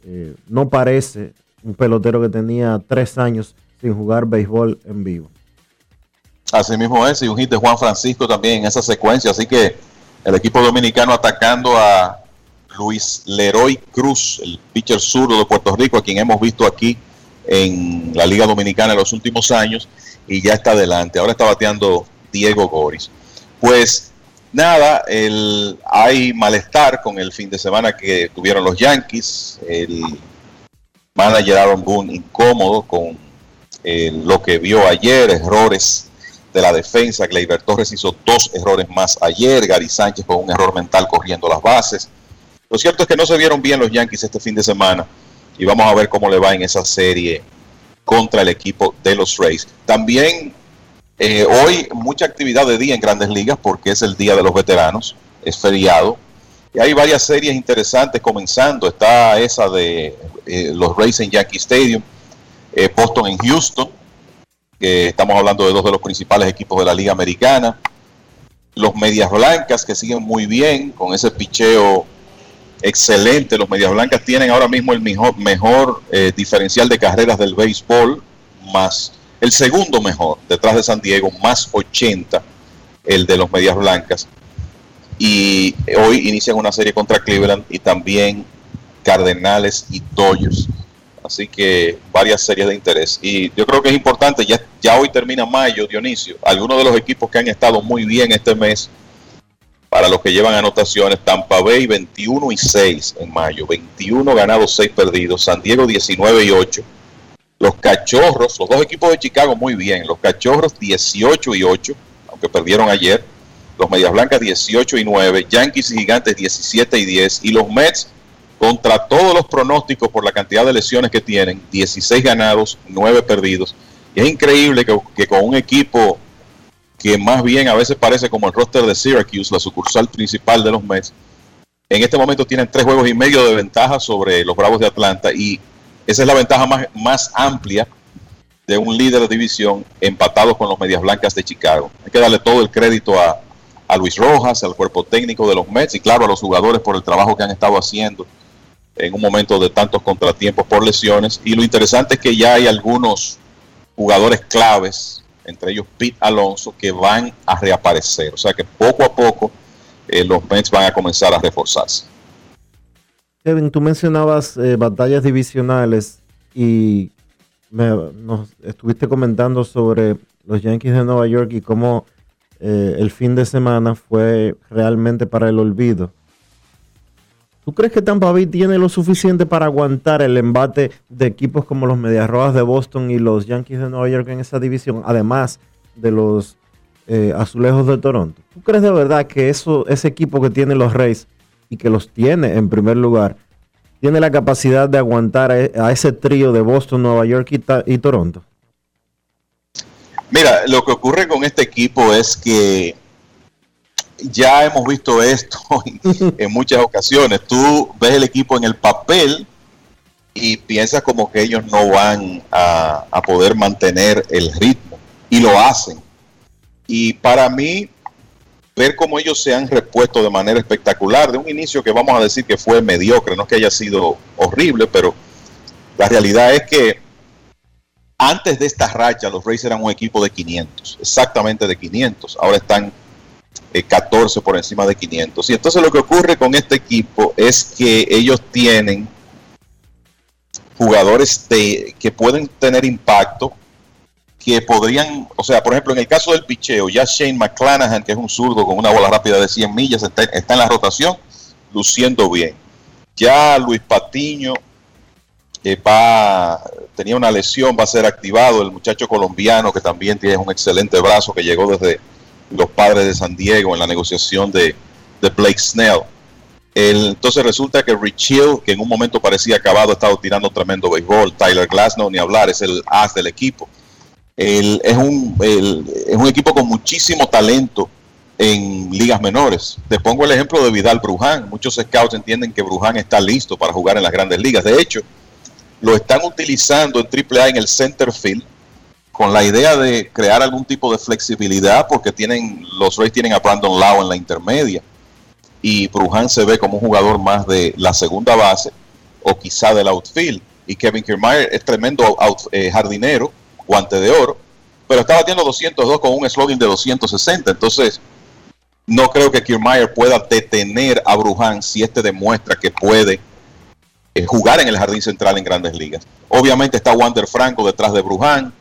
Eh, no parece un pelotero que tenía tres años sin jugar béisbol en vivo. Así mismo es, y un hit de Juan Francisco también en esa secuencia, así que el equipo dominicano atacando a Luis Leroy Cruz, el pitcher zurdo de Puerto Rico, a quien hemos visto aquí en la Liga Dominicana en los últimos años, y ya está adelante. Ahora está bateando Diego Goris. Pues nada, el, hay malestar con el fin de semana que tuvieron los Yankees. El manager Aaron Boone incómodo con eh, lo que vio ayer, errores de la defensa. Gleyber Torres hizo dos errores más ayer. Gary Sánchez con un error mental corriendo las bases. Lo cierto es que no se vieron bien los Yankees este fin de semana y vamos a ver cómo le va en esa serie contra el equipo de los Rays. También eh, hoy mucha actividad de día en grandes ligas porque es el Día de los Veteranos, es feriado. Y hay varias series interesantes comenzando. Está esa de eh, los Rays en Yankee Stadium, eh, Boston en Houston, que estamos hablando de dos de los principales equipos de la Liga Americana. Los Medias Blancas que siguen muy bien con ese picheo excelente. Los Medias Blancas tienen ahora mismo el mejor, eh, diferencial de carreras del béisbol, más el segundo mejor, detrás de San Diego, más 80, el de los Medias Blancas. Y hoy inician una serie contra Cleveland y también Cardenales y Dodgers. Así que varias series de interés. Y yo creo que es importante, ya, ya hoy termina mayo, Dionisio. Algunos de los equipos que han estado muy bien este mes para los que llevan anotaciones, Tampa Bay 21 y 6 en mayo, 21 ganados, 6 perdidos, San Diego 19 y 8. Los Cachorros, los dos equipos de Chicago muy bien, los Cachorros 18 y 8, aunque perdieron ayer, los Medias Blancas 18 y 9, Yankees y Gigantes 17 y 10 y los Mets contra todos los pronósticos por la cantidad de lesiones que tienen, 16 ganados, 9 perdidos. Y es increíble que, que con un equipo que más bien a veces parece como el roster de Syracuse, la sucursal principal de los Mets. En este momento tienen tres juegos y medio de ventaja sobre los Bravos de Atlanta y esa es la ventaja más, más amplia de un líder de división empatado con los Medias Blancas de Chicago. Hay que darle todo el crédito a, a Luis Rojas, al cuerpo técnico de los Mets y claro a los jugadores por el trabajo que han estado haciendo en un momento de tantos contratiempos por lesiones. Y lo interesante es que ya hay algunos jugadores claves entre ellos Pete Alonso, que van a reaparecer. O sea que poco a poco eh, los Mets van a comenzar a reforzarse. Kevin, tú mencionabas eh, batallas divisionales y nos estuviste comentando sobre los Yankees de Nueva York y cómo eh, el fin de semana fue realmente para el olvido. ¿Tú crees que Tampa Bay tiene lo suficiente para aguantar el embate de equipos como los Medias Rojas de Boston y los Yankees de Nueva York en esa división, además de los eh, Azulejos de Toronto? ¿Tú crees de verdad que eso, ese equipo que tiene los Rays y que los tiene en primer lugar, tiene la capacidad de aguantar a, ese trío de Boston, Nueva York y, y Toronto? Mira, lo que ocurre con este equipo es que ya hemos visto esto en, muchas ocasiones. Tú ves el equipo en el papel y piensas como que ellos no van a, poder mantener el ritmo y lo hacen. Y para mí, ver cómo ellos se han repuesto de manera espectacular, de un inicio que vamos a decir que fue mediocre, no es que haya sido horrible, pero la realidad es que antes de esta racha los Rays eran un equipo de 500, exactamente de 500, ahora están 14 eh, por encima de 500. Y entonces lo que ocurre con este equipo es que ellos tienen jugadores que pueden tener impacto, que podrían, o sea, por ejemplo, en el caso del picheo, ya Shane McClanahan, que es un zurdo con una bola rápida de 100 millas, está, en la rotación, luciendo bien. Ya Luis Patiño eh, va, tenía una lesión, va a ser activado, el muchacho colombiano que también tiene un excelente brazo que llegó desde los padres de San Diego en la negociación de, de Blake Snell. entonces resulta que Rich Hill, que en un momento parecía acabado, ha estado tirando tremendo béisbol. Tyler Glass, no ni hablar, es el as del equipo. es, un, es un equipo con muchísimo talento en ligas menores. Te pongo el ejemplo de Vidal Bruján. Muchos scouts entienden que Bruján está listo para jugar en las grandes ligas. De hecho, lo están utilizando en AAA en el center field con la idea de crear algún tipo de flexibilidad, porque tienen los Rays tienen a Brandon Lau en la intermedia y Brujan se ve como un jugador más de la segunda base o quizá del outfield. Y Kevin Kiermaier es tremendo eh, jardinero, guante de oro, pero está batiendo 202 con un slogan de 260. Entonces, no creo que Kiermaier pueda detener a Bruján si este demuestra que puede eh, jugar en el jardín central en grandes ligas. Obviamente está Wander Franco detrás de Bruján,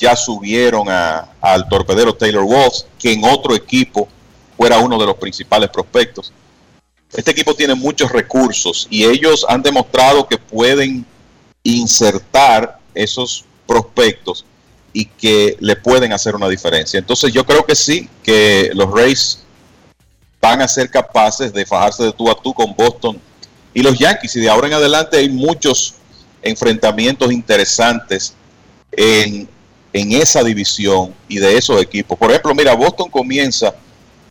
ya subieron a- al torpedero Taylor Walls, que en otro equipo fuera uno de los principales prospectos. Este equipo tiene muchos recursos y ellos han demostrado que pueden insertar esos prospectos y que le pueden hacer una diferencia. Entonces yo creo que sí, que los Rays van a ser capaces de fajarse de tú a tú con Boston y los Yankees. Y de ahora en adelante hay muchos enfrentamientos interesantes en, en esa división y de esos equipos. Por ejemplo, mira, Boston comienza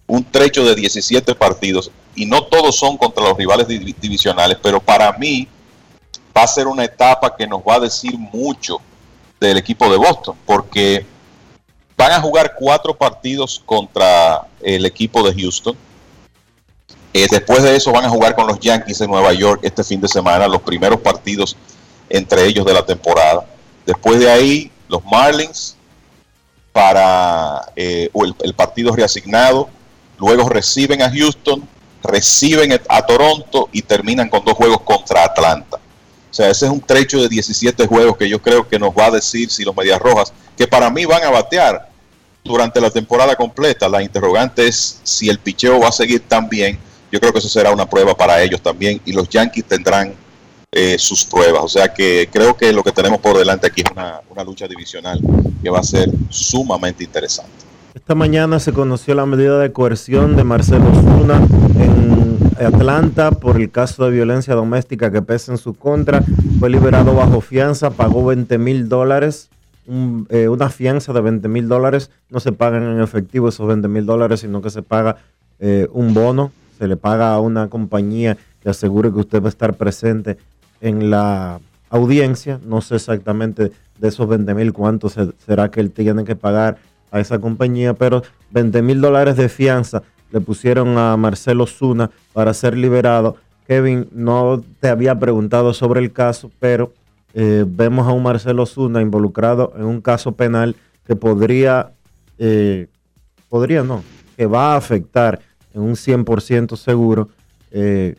un trecho de 17 partidos y no todos son contra los rivales divi- divisionales, pero para mí va a ser una etapa que nos va a decir mucho del equipo de Boston, porque van a jugar cuatro partidos contra el equipo de Houston. Eh, después de eso van a jugar con los Yankees de Nueva York este fin de semana, los primeros partidos entre ellos de la temporada. Después de ahí, los Marlins para eh, el, el partido reasignado. Luego reciben a Houston, reciben a Toronto y terminan con dos juegos contra Atlanta. O sea, ese es un trecho de 17 juegos que yo creo que nos va a decir si los Medias Rojas, que para mí van a batear durante la temporada completa. La interrogante es si el picheo va a seguir tan bien. Yo creo que eso será una prueba para ellos también. Y los Yankees tendrán eh, sus pruebas. O sea que creo que lo que tenemos por delante aquí es una, lucha divisional que va a ser sumamente interesante. Esta mañana se conoció la medida de coerción de Marcelo Zuna en Atlanta por el caso de violencia doméstica que pesa en su contra. Fue liberado bajo fianza, pagó 20 mil dólares. eh, una fianza de 20 mil dólares. No se pagan en efectivo esos 20 mil dólares, sino que se paga eh, un bono. Se le paga a una compañía que asegure que usted va a estar presente en la audiencia. No sé exactamente de esos 20 mil cuánto se- será que él tiene que pagar a esa compañía, pero 20 mil dólares de fianza le pusieron a Marcelo Zuna para ser liberado. Kevin, no te había preguntado sobre el caso, pero eh, vemos a un Marcelo Zuna involucrado en un caso penal que podría, eh, podría no, que va a afectar en un 100% seguro eh,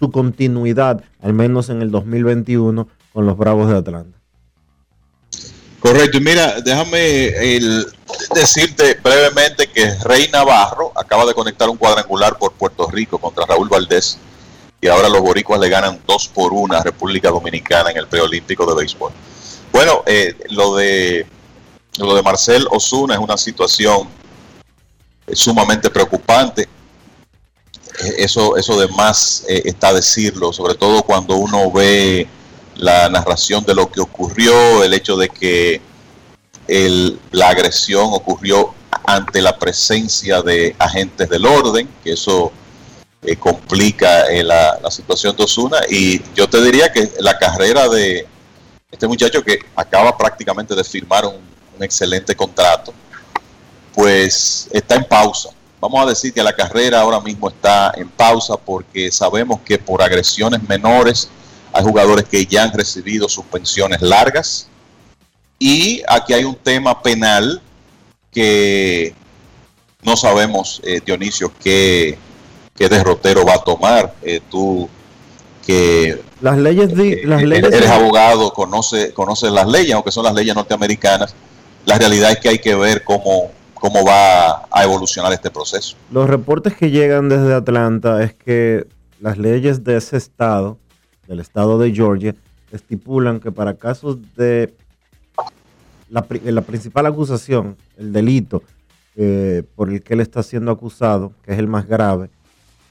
su continuidad, al menos en el 2021, con los Bravos de Atlanta. Correcto, y mira, déjame el- decirte brevemente que Rey Navarro acaba de conectar un cuadrangular por Puerto Rico contra Raúl Valdés y ahora los boricuas le ganan 2 por 1 a República Dominicana en el preolímpico de béisbol. Bueno, eh, lo de lo de Marcel Osuna es una situación eh, sumamente preocupante. Eso, eso de más eh, está decirlo, sobre todo cuando uno ve la narración de lo que ocurrió, el hecho de que el- la agresión ocurrió ante la presencia de agentes del orden, que eso eh, complica eh, la, situación de Osuna. Y yo te diría que la carrera de este muchacho que acaba prácticamente de firmar un excelente contrato, pues está en pausa. Vamos a decir que la carrera ahora mismo está en pausa porque sabemos que por agresiones menores hay jugadores que ya han recibido suspensiones largas. Y aquí hay un tema penal que no sabemos, eh, Dionisio, qué, qué derrotero va a tomar. Eh, tú que Las leyes, di- las eres, leyes eres abogado, conoce, conoce las leyes, aunque son las leyes norteamericanas, la realidad es que hay que ver cómo, cómo va a evolucionar este proceso. Los reportes que llegan desde Atlanta es que las leyes de ese estado, del estado de Georgia, estipulan que para casos de la, pri- la principal acusación, el delito eh, por el que él está siendo acusado, que es el más grave,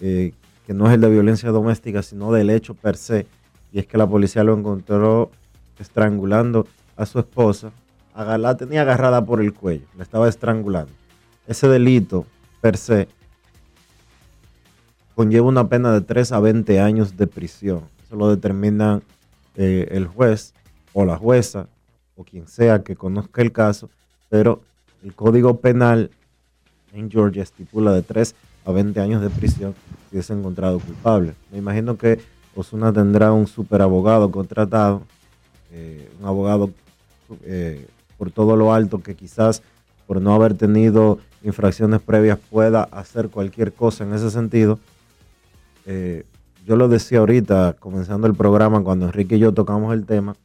eh, que no es el de violencia doméstica, sino del hecho per se, y es que la policía lo encontró estrangulando a su esposa, la tenía agarrada por el cuello, la estaba estrangulando. Ese delito per se conlleva una pena de 3 a 20 años de prisión. Eso lo determina eh, el juez o la jueza o quien sea que conozca el caso, pero el código penal en Georgia estipula de 3 a 20 años de prisión si es encontrado culpable. Me imagino que Osuna tendrá un super abogado contratado, eh, un abogado eh, por todo lo alto que quizás por no haber tenido infracciones previas, pueda hacer cualquier cosa en ese sentido. Eh, yo lo decía ahorita, comenzando el programa, cuando Enrique y yo tocamos el tema,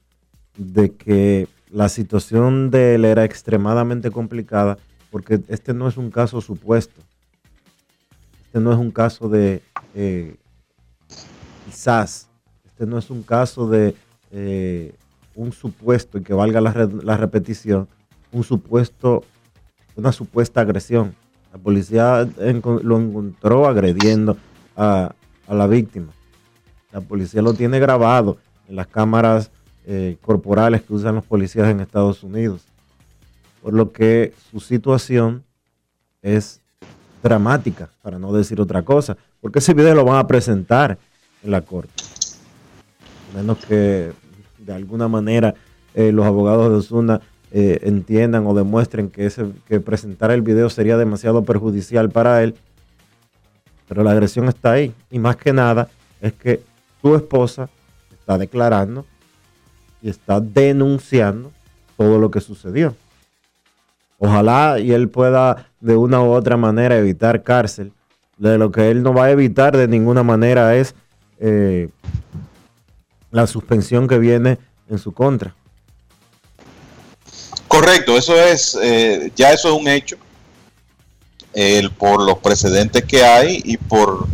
de que la situación de él era extremadamente complicada, porque este no es un caso supuesto. Este no es un caso de eh, quizás, este no es un caso de eh, un supuesto, y que valga la, re- la repetición, un supuesto, una supuesta agresión. La policía lo encontró agrediendo a, la víctima. La policía lo tiene grabado en las cámaras eh, corporales que usan los policías en Estados Unidos. Por lo que su situación es dramática, para no decir otra cosa, porque ese video lo van a presentar en la corte. Menos que de alguna manera eh, los abogados de Osuna eh, entiendan o demuestren que, ese, que presentar el video sería demasiado perjudicial para él. Pero la agresión está ahí. Y más que nada es que su esposa está declarando y está denunciando todo lo que sucedió. Ojalá y él pueda de una u otra manera evitar cárcel. De lo que él no va a evitar de ninguna manera es eh, la suspensión que viene en su contra. Correcto, eso es, eh, ya eso es un hecho, el- por los precedentes que hay y por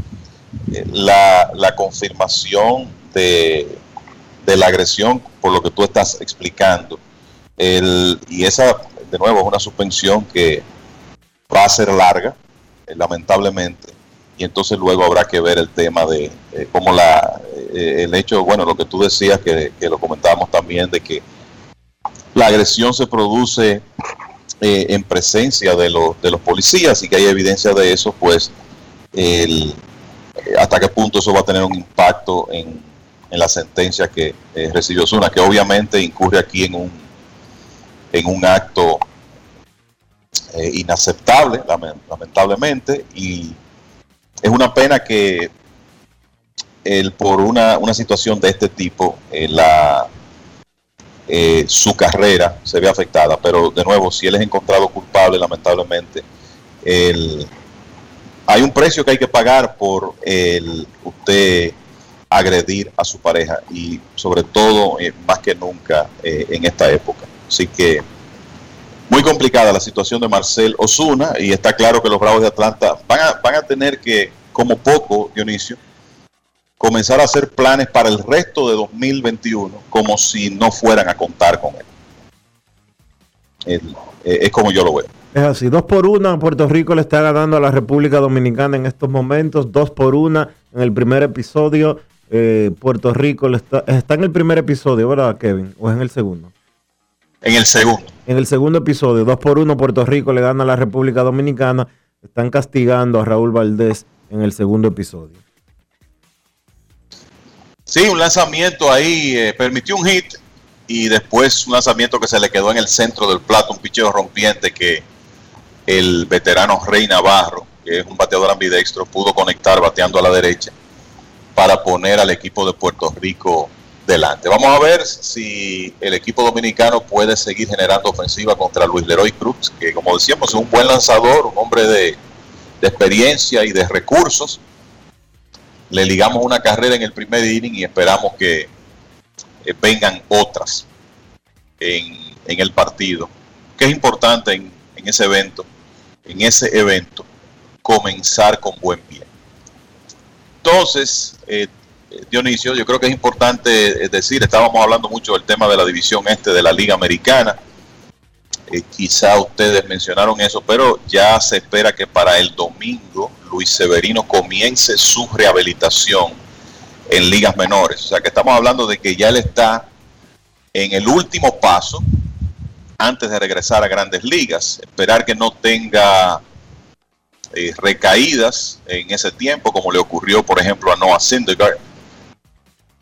eh, la, la confirmación de, de la agresión, por lo que tú estás explicando. El, y esa, de nuevo, es una suspensión que va a ser larga, eh, lamentablemente, y entonces luego habrá que ver el tema de eh, cómo la, eh, el hecho, bueno, lo que tú decías, que, que lo comentábamos también, de que la agresión se produce eh, en presencia de, los de los policías y que hay evidencia de eso, pues eh, hasta qué punto eso va a tener un impacto en, en la sentencia que recibió Zuna, que obviamente incurre aquí en un, en un acto inaceptable, lamen- lamentablemente, y es una pena que el, por una, una situación de este tipo, eh, eh, su carrera se ve afectada. Pero de nuevo, si él es encontrado culpable, lamentablemente, el, hay un precio que hay que pagar por el usted agredir a su pareja y sobre todo eh, más que nunca en esta época. Así que muy complicada la situación de Marcel Osuna y está claro que los Bravos de Atlanta van a, van a tener que, como poco, Dionisio, comenzar a hacer planes para el resto de 2021 como si no fueran a contar con él. El- eh, es como yo lo veo. Es así, dos por una, Puerto Rico le está ganando a la República Dominicana en estos momentos, dos por una en el primer episodio. eh, Puerto Rico le está, está en el primer episodio, ¿verdad, Kevin? ¿O es en el segundo? En el segundo. En el segundo episodio, dos por uno, Puerto Rico le gana a la República Dominicana. Están castigando a Raúl Valdés en el segundo episodio. Sí, un lanzamiento ahí, eh, permitió un hit y después un lanzamiento que se le quedó en el centro del plato, un picheo rompiente que el veterano Rey Navarro, que es un bateador ambidextro, pudo conectar bateando a la derecha para poner al equipo de Puerto Rico delante. Vamos a ver si el equipo dominicano puede seguir generando ofensiva contra Luis Leroy Cruz, que como decíamos es un buen lanzador, un hombre de, de experiencia y de recursos. Le ligamos una carrera en el primer inning y esperamos que eh, vengan otras en, en el partido. Que es importante en, en ese evento, en ese evento, comenzar con buen pie. Entonces, eh, Dionisio, yo creo que es importante eh, decir, estábamos hablando mucho del tema de la división este de la Liga Americana. Eh, quizá ustedes mencionaron eso, pero ya se espera que para el domingo Luis Severino comience su rehabilitación en ligas menores. O sea que estamos hablando de que ya él está en el último paso antes de regresar a grandes ligas. Esperar que no tenga eh, recaídas en ese tiempo, como le ocurrió, por ejemplo, a Noah Syndergaard.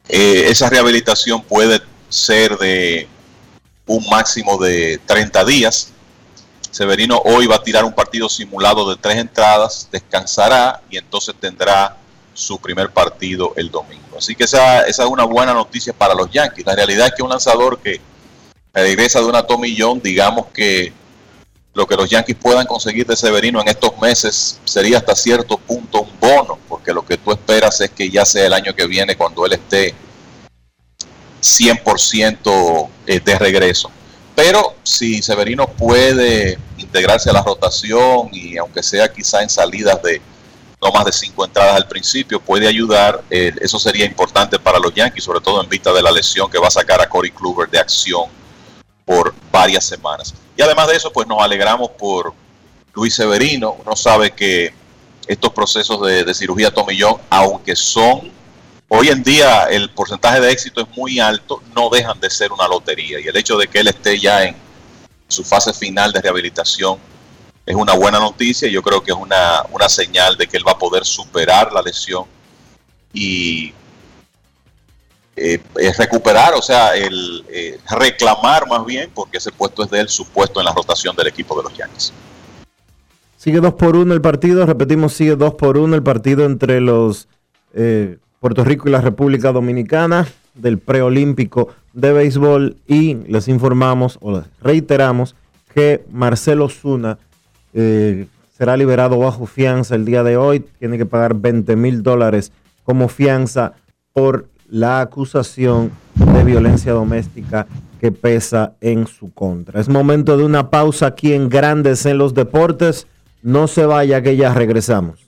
Eh, esa rehabilitación puede ser de un máximo de 30 días. Severino hoy va a tirar un partido simulado de tres entradas, descansará y entonces tendrá su primer partido el domingo. Así que esa, esa es una buena noticia para los Yankees. La realidad es que un lanzador que regresa de una John, digamos que lo que los Yankees puedan conseguir de Severino en estos meses sería hasta cierto punto un bono, porque lo que tú esperas es que ya sea el año que viene cuando él esté 100% eh, de regreso. Pero si Severino puede integrarse a la rotación y aunque sea quizá en salidas de no más de cinco entradas al principio, puede ayudar, eh, eso sería importante para los Yankees, sobre todo en vista de la lesión que va a sacar a Corey Kluber de acción por varias semanas. Y además de eso, pues nos alegramos por Luis Severino. Uno sabe que estos procesos de, de cirugía tomillón, aunque son hoy en día el porcentaje de éxito es muy alto, no dejan de ser una lotería. Y el hecho de que él esté ya en su fase final de rehabilitación es una buena noticia. Yo creo que es una, una señal de que él va a poder superar la lesión y eh, recuperar, o sea, el eh, reclamar más bien, porque ese puesto es de él, su puesto en la rotación del equipo de los Yankees. Sigue 2 por 1 el partido, repetimos, sigue 2 por 1 el partido entre los eh, Puerto Rico y la República Dominicana del preolímpico de béisbol y les informamos o les reiteramos que Marcelo Zuna eh, será liberado bajo fianza el día de hoy, tiene que pagar 20 mil dólares como fianza por la acusación de violencia doméstica que pesa en su contra. Es momento de una pausa aquí en Grandes en los Deportes. No se vaya que ya regresamos.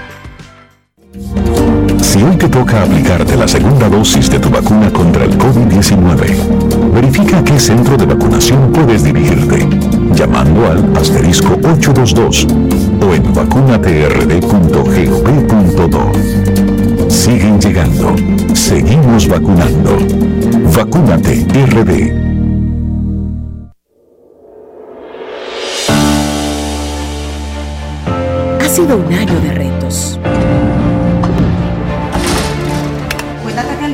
Si hoy te toca aplicarte la segunda dosis de tu vacuna contra el COVID-19, verifica a qué centro de vacunación puedes dirigirte, llamando al asterisco 822 o en vacunatrd.gov.do. Siguen llegando, seguimos vacunando. Vacúnate RD. Ha sido un año de retos.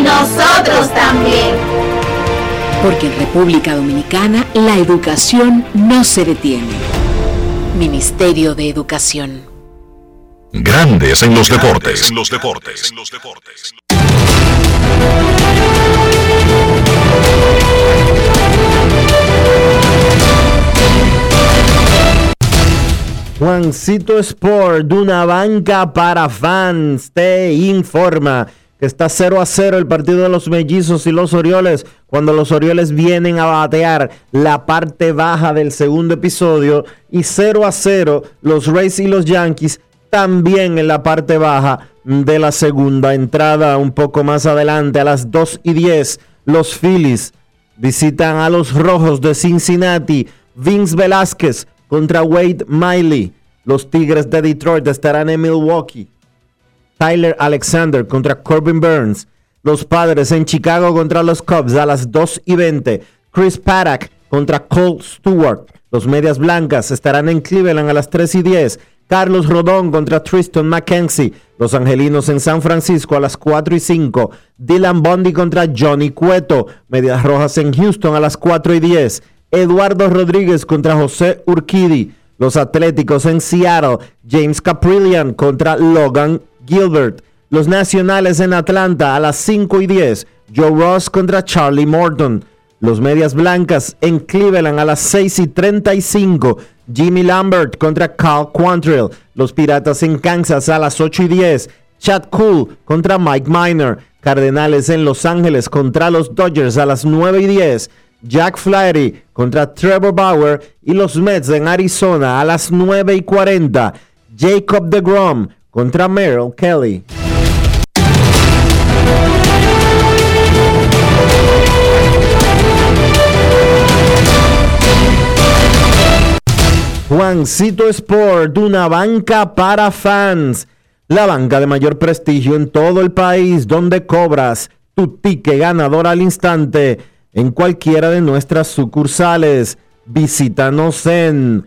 nosotros también. Porque en República Dominicana la educación no se detiene. Ministerio de Educación. Grandes en los deportes. los deportes. Juancito Sport, de una banca para fans, te informa que está 0 a 0 el partido de los mellizos y los Orioles. Cuando los Orioles vienen a batear la parte baja del segundo episodio y 0 a 0 los Rays y los Yankees también en la parte baja de la segunda entrada. Un poco más adelante a las 2 y 10 los Phillies visitan a los Rojos de Cincinnati. Vince Velázquez contra Wade Miley. Los Tigres de Detroit estarán en Milwaukee Tyler Alexander contra Corbin Burns. Los Padres en Chicago contra los Cubs a las 2 y 20. Chris Paddock contra Cole Stewart. Los Medias Blancas estarán en Cleveland a las 3 y 10. Carlos Rodón contra Tristan McKenzie. Los Angelinos en San Francisco a las 4 y 5. Dylan Bundy contra Johnny Cueto. Medias Rojas en Houston a las 4 y 10. Eduardo Rodríguez contra José Urquidi. Los Atléticos en Seattle. James Caprillian contra Logan Gilbert. Los Nacionales en Atlanta a las 5 y 10. Joe Ross contra Charlie Morton. Los Medias Blancas en Cleveland a las 6 y 35. Jimmy Lambert contra Carl Quantrill. Los Piratas en Kansas a las 8 y 10. Chad Cool contra Mike Miner. Cardenales en Los Ángeles contra los Dodgers a las 9 y 10. Jack Flaherty contra Trevor Bauer y los Mets en Arizona a las 9 y 40. Jacob DeGrom contra Merrill Kelly. Juancito Sport, una banca para fans. La banca de mayor prestigio en todo el país, donde cobras tu ticket ganador al instante en cualquiera de nuestras sucursales. Visítanos en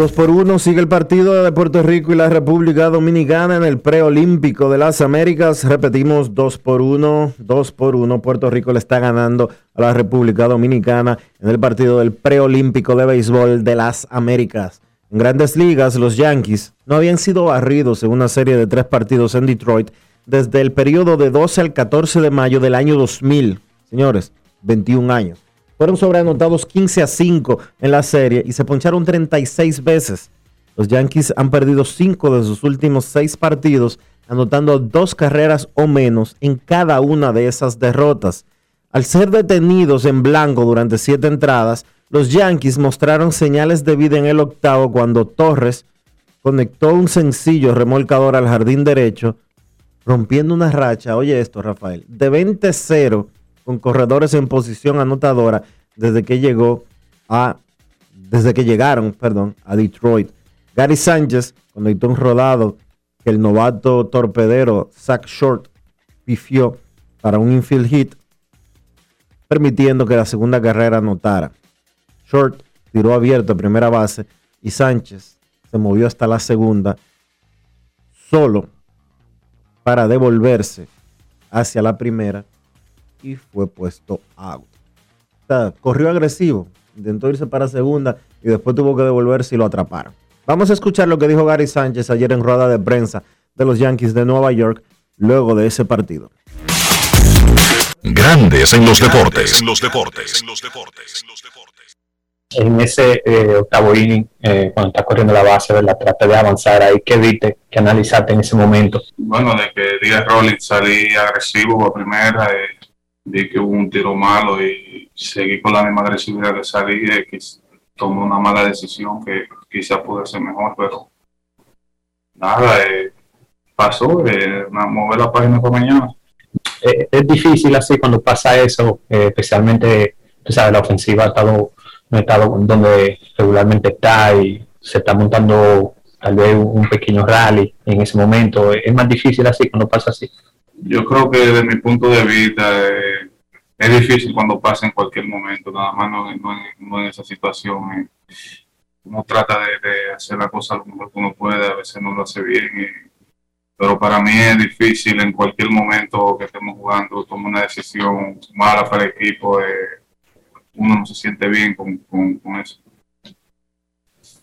2 por 1 sigue el partido de Puerto Rico y la República Dominicana en el preolímpico de las Américas. Repetimos 2 por 1, 2 por 1. Puerto Rico le está ganando a la República Dominicana en el partido del preolímpico de béisbol de las Américas. En grandes ligas, los Yankees no habían sido barridos en una serie de tres partidos en Detroit desde el periodo de 12 al 14 de mayo del año 2000. Señores, 21 años. Fueron sobreanotados 15 a 5 en la serie y se poncharon 36 veces. Los Yankees han perdido 5 de sus últimos 6 partidos, anotando dos carreras o menos en cada una de esas derrotas. Al ser detenidos en blanco durante 7 entradas, los Yankees mostraron señales de vida en el octavo cuando Torres conectó un sencillo remolcador al jardín derecho, rompiendo una racha, oye esto Rafael, de 20-0 con corredores en posición anotadora desde que llegó a desde que llegaron, perdón, a Detroit. Gary Sánchez conectó un rodado que el novato torpedero Zach Short pifió para un infield hit, permitiendo que la segunda carrera anotara. Short tiró abierto a primera base y Sánchez se movió hasta la segunda solo para devolverse hacia la primera y fue puesto out. O sea, corrió agresivo, intentó irse para segunda y después tuvo que devolverse y lo atraparon. Vamos a escuchar lo que dijo Gary Sánchez ayer en rueda de prensa de los Yankees de Nueva York luego de ese partido. Grandes en los deportes. En los deportes. En los deportes. En ese eh, octavo inning, eh, cuando está corriendo la base, ¿verdad? trata de avanzar ahí. ¿Qué viste? ¿Qué analizaste en ese momento? Bueno, de que Díaz Rollins salí agresivo a primera, eh, vi que hubo un tiro malo y seguí con la misma agresividad que salí, eh, que tomé una mala decisión que quizás pudo ser mejor, pero nada, eh, pasó, eh, mover la página para mañana. Eh, es difícil así cuando pasa eso, eh, especialmente, sabes, la ofensiva ha estado, ha estado donde regularmente está y se está montando tal vez un pequeño rally en ese momento. Es más difícil así cuando pasa así. Yo creo que desde mi punto de vista eh, es difícil cuando pasa en cualquier momento, nada más no, en esa situación. eh. Uno trata de, hacer la cosa lo mejor que uno puede, a veces no lo hace bien. eh, pero para mí es difícil en cualquier momento que estemos jugando, tomar una decisión mala para el equipo. eh, uno no se siente bien con, con, eso.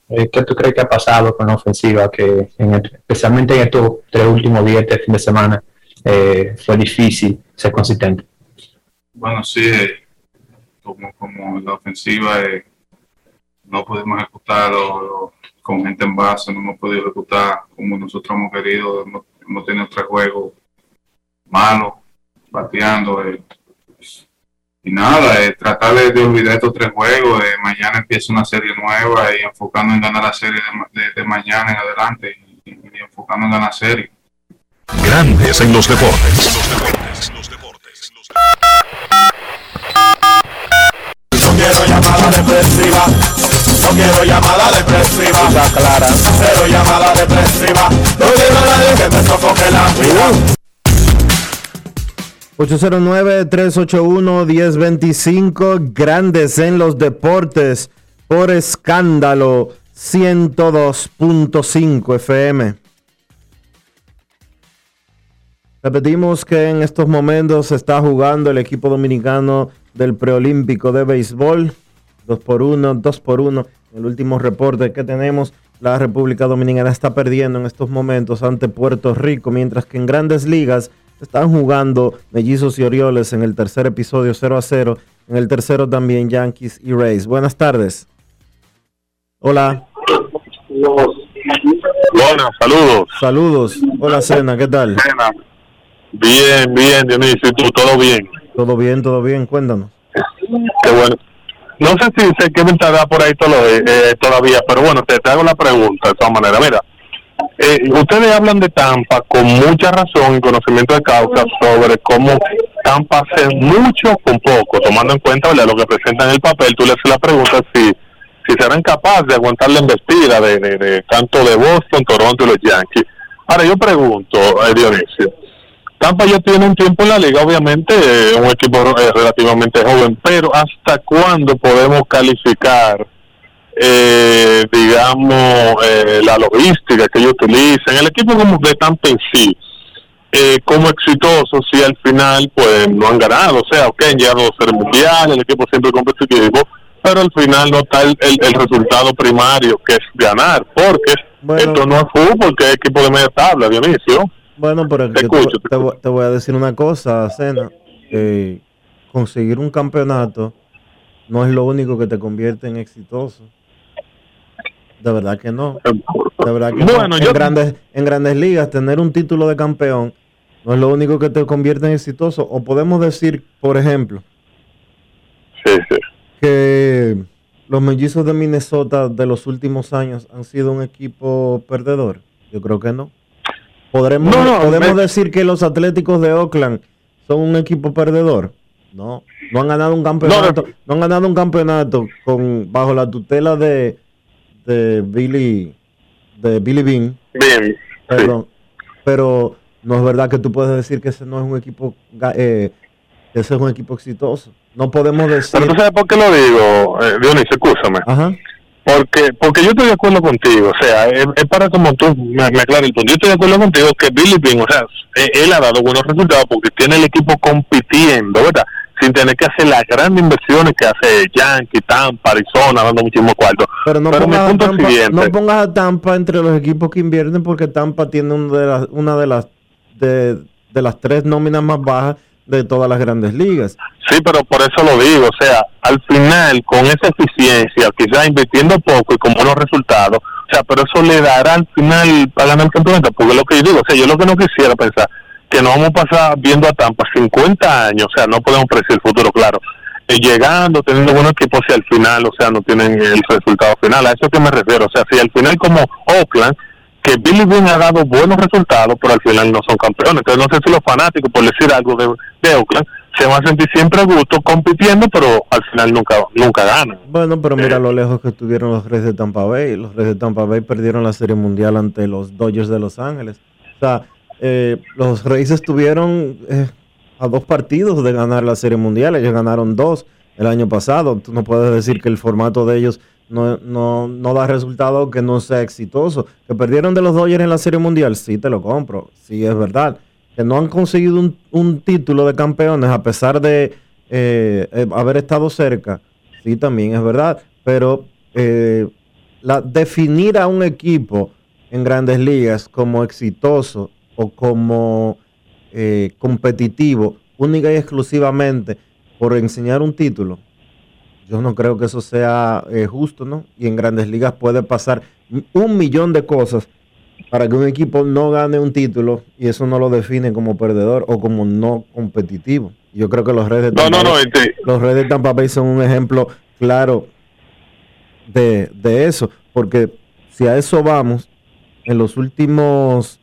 ¿Qué tú crees que ha pasado con la ofensiva? Que en el- especialmente en estos tres últimos días de fin de semana eh, fue difícil ser consistente. Bueno, sí, eh, como, como la ofensiva eh, no pudimos ejecutar con gente en base, no hemos podido ejecutar como nosotros hemos querido, hemos, hemos tenido tres juegos malos, bateando. eh. y nada, tratar de, olvidar estos tres juegos, mañana empieza una serie nueva y enfocando en ganar la serie de, de- de mañana en adelante y, enfocando en ganar serie. Grandes en los deportes. Los deportes. No quiero llamada depresiva. No quiero llamada depresiva. clara. Cero llamada depresiva. No quiero a nadie que me sofoque la vida. 809-381-1025, grandes en los deportes, por escándalo 102.5 FM. Repetimos que en estos momentos se está jugando el equipo dominicano del preolímpico de béisbol. 2 por 1, 2 por 1. El último reporte que tenemos la República Dominicana está perdiendo en estos momentos ante Puerto Rico, mientras que en grandes ligas están jugando Mellizos y Orioles en el tercer episodio 0 a 0. En el tercero también Yankees y Rays. Buenas tardes. Hola. Buenas, saludos. Saludos. Hola, Cena, ¿qué tal? Bien, bien, Dionisio, ¿y tú? ¿Todo bien? Todo bien, todo bien, cuéntanos. Qué bueno. No sé si sé qué estará por ahí todo, eh, todavía, pero bueno, te, te hago la pregunta de todas maneras. Mira, eh, ustedes hablan de Tampa con mucha razón y conocimiento de causa sobre cómo Tampa hace mucho con poco, tomando en cuenta ¿verdad? lo que presenta en el papel. Tú le haces la pregunta si, si serán capaces de aguantar la embestida de, de- de tanto de Boston, Toronto y los Yankees. Ahora yo pregunto, eh, Dionisio, Tampa ya tiene un tiempo en la liga, obviamente, eh, un equipo eh, relativamente joven, pero ¿hasta cuándo podemos calificar, eh, digamos, eh, la logística que ellos utilizan, el equipo como de Tampa en sí, eh, como exitoso si al final pues no han ganado? O sea, ok, han llegado a ser mundial, el equipo siempre competitivo, pero al final no está el, el- el resultado primario que es ganar, porque esto no es fútbol, que es equipo de media tabla, Dionisio. Bueno, pero te, te voy- te voy a decir una cosa, Cena. Eh, conseguir un campeonato no es lo único que te convierte en exitoso. De verdad que no. De verdad que Bueno, no. yo- En, grandes, en grandes ligas, tener un título de campeón no es lo único que te convierte en exitoso. O podemos decir, por ejemplo, que los mellizos de Minnesota de los últimos años han sido un equipo perdedor. Yo creo que no. ¿Podremos, No, no, ¿podemos me- decir que los Atléticos de Oakland son un equipo perdedor? No, no han ganado un campeonato, no, han ganado un campeonato con bajo la tutela de, de Billy de Billy Bean. Bien, Perdón. Pero no es verdad que tú puedes decir que ese no es un equipo eh, ese es un equipo exitoso. No podemos decir Pero tú sabes por qué lo digo, eh, Dionisio, escúchame. Porque, porque yo estoy de acuerdo contigo, o sea, es, es para como tú me, me aclares el punto. Yo estoy de acuerdo contigo que Billy Bean, o sea, eh, él ha dado buenos resultados porque tiene el equipo compitiendo, ¿verdad? Sin tener que hacer las grandes inversiones que hace Yankee, Tampa, Arizona, dando muchísimo cuarto. Pero no mi pongas, punto Tampa, siguiente. no pongas a Tampa entre los equipos que invierten porque Tampa tiene una de las, una de las de, de las tres nóminas más bajas de todas las grandes ligas. Sí, pero por eso lo digo, o sea, al final, con esa eficiencia, quizás invirtiendo poco y con buenos resultados, o sea, pero eso le dará al final para ganar el campeonato, porque es lo que yo digo, o sea, yo lo que no quisiera pensar, que no vamos a pasar viendo a Tampa 50 años, o sea, no podemos predecir el futuro, claro, eh, llegando, teniendo buenos equipos y al final, o sea, no tienen el resultado final, a eso es que me refiero, o sea, si al final como Oakland, que Billy Bean ha dado buenos resultados, pero al final no son campeones. Entonces no sé si los fanáticos, por decir algo de, de Oakland, se van a sentir siempre a gusto compitiendo, pero al final nunca nunca ganan. Bueno, pero mira lo lejos que estuvieron los Reyes de Tampa Bay. Los Reyes de Tampa Bay perdieron la Serie Mundial ante los Dodgers de Los Ángeles. O sea, eh, los Reyes estuvieron eh, a dos partidos de ganar la Serie Mundial. Ellos ganaron dos el año pasado. Tú no puedes decir que el formato de ellos no, no, no da resultado que no sea exitoso. Que perdieron de los Dodgers en la Serie Mundial, sí te lo compro. Sí, es verdad. Que no han conseguido un, un título de campeones a pesar de eh, eh, haber estado cerca, sí, también es verdad. Pero eh, la, definir a un equipo en grandes ligas como exitoso o como eh, competitivo, única y exclusivamente por enseñar un título, yo no creo que eso sea eh, justo, ¿no? Y en grandes ligas puede pasar un millón de cosas para que un equipo no gane un título y eso no lo define como perdedor o como no competitivo. Yo creo que los Reds de No, Tampa, no, no, Bay- este- los Reds de Tampa Bay son un ejemplo claro de, de eso, porque si a eso vamos, en los últimos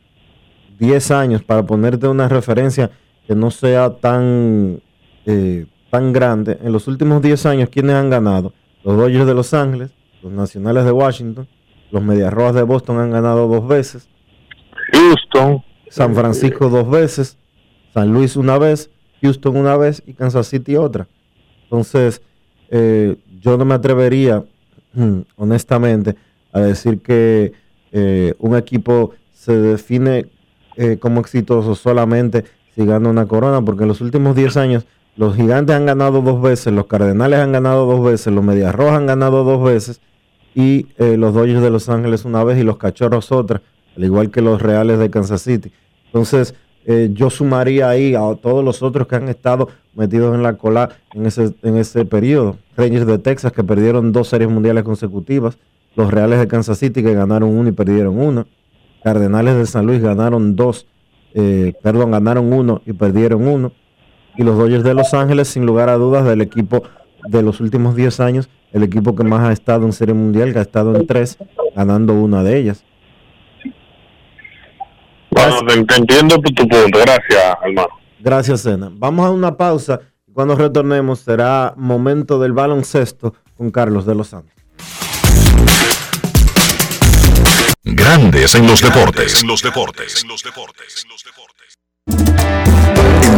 10 años, para ponerte una referencia que no sea tan, eh, tan grande, en los últimos 10 años, ¿quiénes han ganado? Los Dodgers de Los Ángeles, los Nacionales de Washington, los Medias Rojas de Boston han ganado dos veces, Houston, San Francisco dos veces, San Luis una vez, Houston una vez. Y Kansas City otra. Entonces, eh, yo no me atrevería, mm, honestamente, a decir que eh, un equipo se define eh, como exitoso solamente si gana una corona, porque en los últimos 10 años los gigantes han ganado dos veces, los cardenales han ganado dos veces, los medias rojas han ganado dos veces y eh, los Dodgers de Los Ángeles una vez y los Cachorros otra, al igual que los Reales de Kansas City. Entonces, eh, yo sumaría ahí a todos los otros que han estado metidos en la cola en ese, en ese periodo. Rangers de Texas que perdieron dos series mundiales consecutivas, los Reales de Kansas City que ganaron uno y perdieron uno, Cardenales de San Luis ganaron dos, eh, perdón, ganaron uno y perdieron uno, y los Dodgers de Los Ángeles, sin lugar a dudas, del equipo de los últimos 10 años, el equipo que más ha estado en Serie Mundial, que ha estado en tres, ganando una de ellas. Bueno, te, entiendo tu punto. Gracias, hermano. Gracias, Sena. Vamos a una pausa. Cuando retornemos será momento del baloncesto con Carlos de los Santos. Grandes en los deportes. En los deportes. En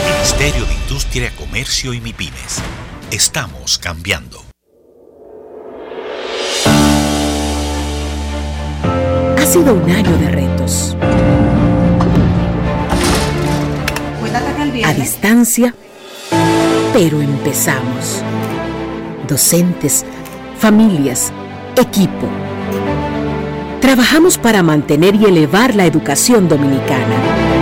Ministerio de Industria, Comercio y MIPIMES. Estamos cambiando. Ha sido un año de retos. A distancia, pero empezamos. Docentes, familias, equipo. Trabajamos para mantener y elevar la educación dominicana.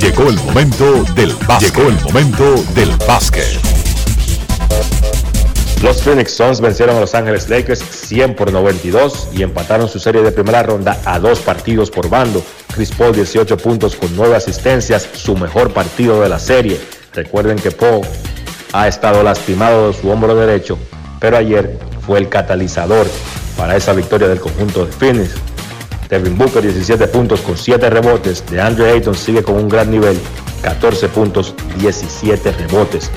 Llegó el momento del básquet. Llegó el momento del básquet. Los Phoenix Suns vencieron a Los Ángeles Lakers 100 por 92 y empataron su serie de primera ronda a dos partidos por bando. Chris Paul 18 puntos con 9 asistencias, su mejor partido de la serie. Recuerden que Paul ha estado lastimado de su hombro derecho, pero ayer fue el catalizador para esa victoria del conjunto de Phoenix. Devin Booker 17 puntos con 7 rebotes. De Andre Ayton sigue con un gran nivel, 14 puntos, 17 rebotes.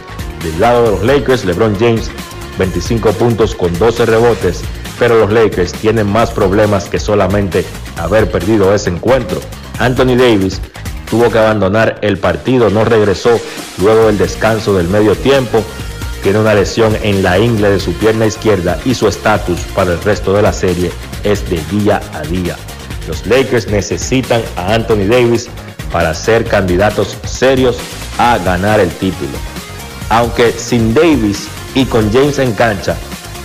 Del lado de los Lakers, LeBron James 25 puntos con 12 rebotes, pero los Lakers tienen más problemas que solamente haber perdido ese encuentro. Anthony Davis tuvo que abandonar el partido, no regresó luego del descanso del medio tiempo. Tiene una lesión en la ingle de su pierna izquierda y su estatus para el resto de la serie es de día a día. Los Lakers necesitan a Anthony Davis para ser candidatos serios a ganar el título. Aunque sin Davis y con James en cancha,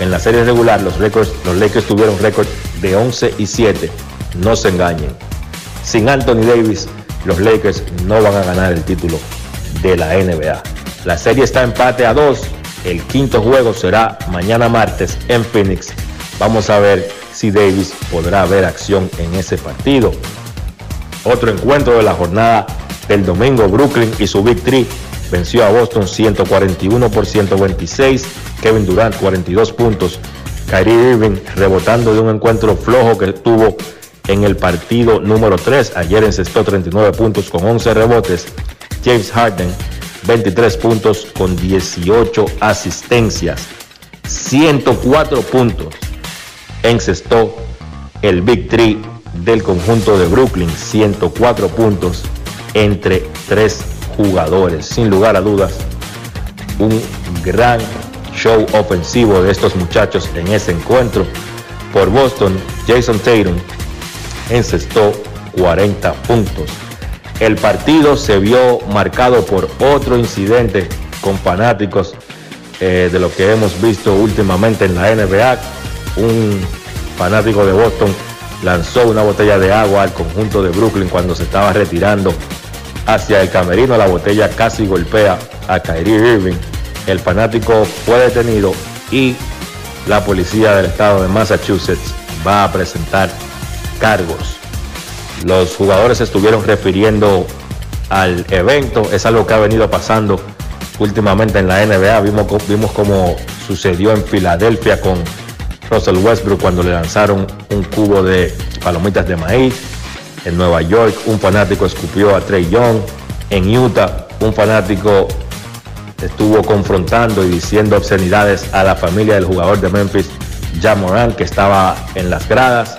en la serie regular los, Lakers tuvieron récord de 11 y 7. No se engañen. Sin Anthony Davis, los Lakers no van a ganar el título de la NBA. La serie está empate a 2. El quinto juego será mañana martes en Phoenix. Vamos a ver si Davis podrá ver acción en ese partido. Otro encuentro de la jornada del domingo, Brooklyn y su Big Three. Venció a Boston 141 por 126, Kevin Durant 42 puntos, Kyrie Irving rebotando de un encuentro flojo que tuvo en el partido número 3, ayer encestó 39 puntos con 11 rebotes, James Harden 23 puntos con 18 asistencias. 104 puntos encestó el Big Three del conjunto de Brooklyn, 104 puntos entre tres jugadores. Sin lugar a dudas, un gran show ofensivo de estos muchachos en ese encuentro. Por Boston, Jason Tatum encestó 40 puntos. El partido se vio marcado por otro incidente con fanáticos eh, de lo que hemos visto últimamente en la NBA. Un fanático de Boston lanzó una botella de agua al conjunto de Brooklyn cuando se estaba retirando hacia el camerino. La botella casi golpea a Kyrie Irving. El fanático fue detenido y la policía del estado de Massachusetts va a presentar cargos. Los jugadores estuvieron refiriendo al evento, es algo que ha venido pasando últimamente en la NBA. Vimos, vimos cómo sucedió en Filadelfia con Russell Westbrook cuando le lanzaron un cubo de palomitas de maíz. En Nueva York, un fanático escupió a Trey Young. En Utah, un fanático estuvo confrontando y diciendo obscenidades a la familia del jugador de Memphis, Jam Moran, que estaba en las gradas.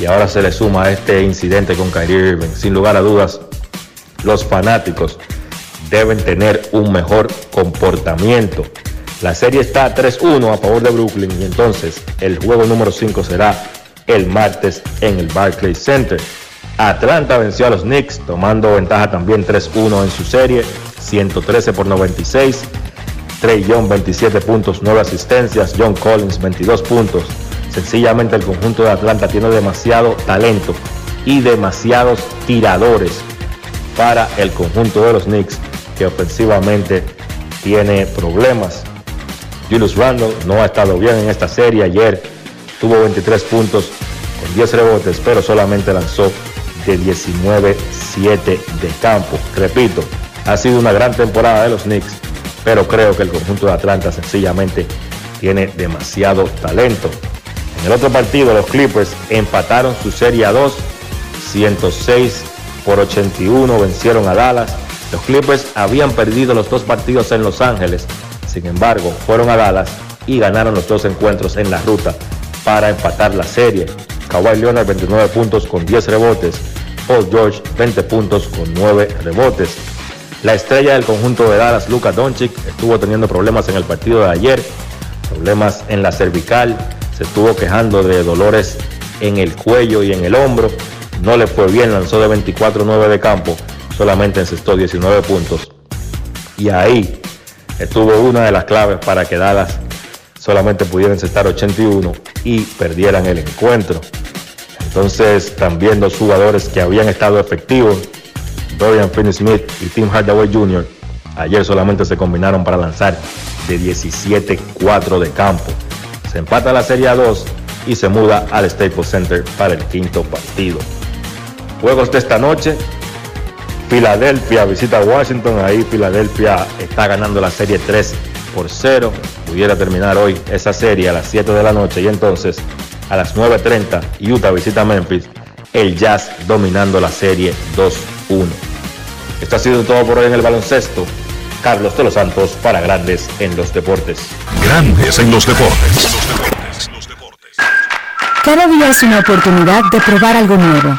Y ahora se le suma este incidente con Kyrie Irving. Sin lugar a dudas, los fanáticos deben tener un mejor comportamiento. La serie está 3-1 a favor de Brooklyn y entonces el juego número 5 será el martes en el Barclays Center. Atlanta venció a los Knicks tomando ventaja también 3-1 en su serie, 113 por 96. Trey Young 27 puntos, 9 asistencias, John Collins 22 puntos. Sencillamente el conjunto de Atlanta tiene demasiado talento y demasiados tiradores para el conjunto de los Knicks que ofensivamente tiene problemas. Julius Randle no ha estado bien en esta serie. Ayer tuvo 23 puntos con 10 rebotes, pero solamente lanzó de 19-7 de campo. Repito, ha sido una gran temporada de los Knicks, pero creo que el conjunto de Atlanta sencillamente tiene demasiado talento. En el otro partido, los Clippers empataron su serie a 2, 106 por 81, vencieron a Dallas. Los Clippers habían perdido los dos partidos en Los Ángeles, sin embargo, fueron a Dallas y ganaron los dos encuentros en la ruta para empatar la serie. Kawhi Leonard 29 puntos con 10 rebotes, Paul George 20 puntos con 9 rebotes. La estrella del conjunto de Dallas, Luka Doncic, estuvo teniendo problemas en el partido de ayer, problemas en la cervical, se estuvo quejando de dolores en el cuello y en el hombro. No le fue bien, lanzó de 24-9 de campo, solamente encestó 19 puntos. Y ahí estuvo una de las claves para que Dallas solamente pudiera encestar 81 y perdieran el encuentro. Entonces también los jugadores que habían estado efectivos, Dorian Finney-Smith y Tim Hardaway Jr., ayer solamente se combinaron para lanzar de 17-4 de campo. Se empata la Serie 2 y se muda al Staples Center para el quinto partido. Juegos de esta noche. Filadelfia visita a Washington. Ahí Filadelfia está ganando la serie 3 por 0. Pudiera terminar hoy esa serie a las 7 de la noche. Y entonces a las 9.30 Utah visita a Memphis. El Jazz dominando la serie 2-1. Esto ha sido todo por hoy en el baloncesto. Carlos de los Santos para Grandes en los Deportes. Grandes en los Deportes. Cada día es una oportunidad de probar algo nuevo.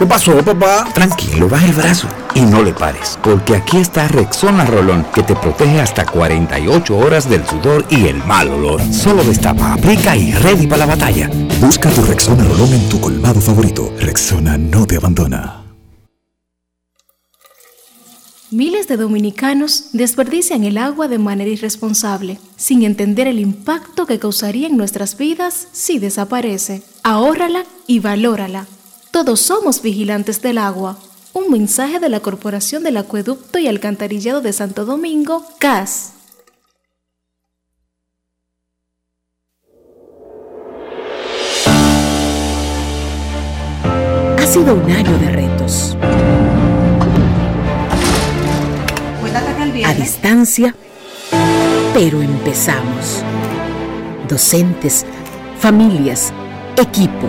¿Qué pasó, papá? Tranquilo, baja el brazo y no le pares, porque aquí está Rexona Rolón, que te protege hasta 48 horas del sudor y el mal olor. Solo destapa, aplica y ready para la batalla. Busca tu Rexona Rolón en tu colmado favorito. Rexona no te abandona. Miles de dominicanos desperdician el agua de manera irresponsable, sin entender el impacto que causaría en nuestras vidas si desaparece. Ahórrala y valórala. Todos somos vigilantes del agua. Un mensaje de la Corporación del Acueducto y Alcantarillado de Santo Domingo, CAS. Ha sido un año de retos. A distancia, pero empezamos. Docentes, familias, equipo.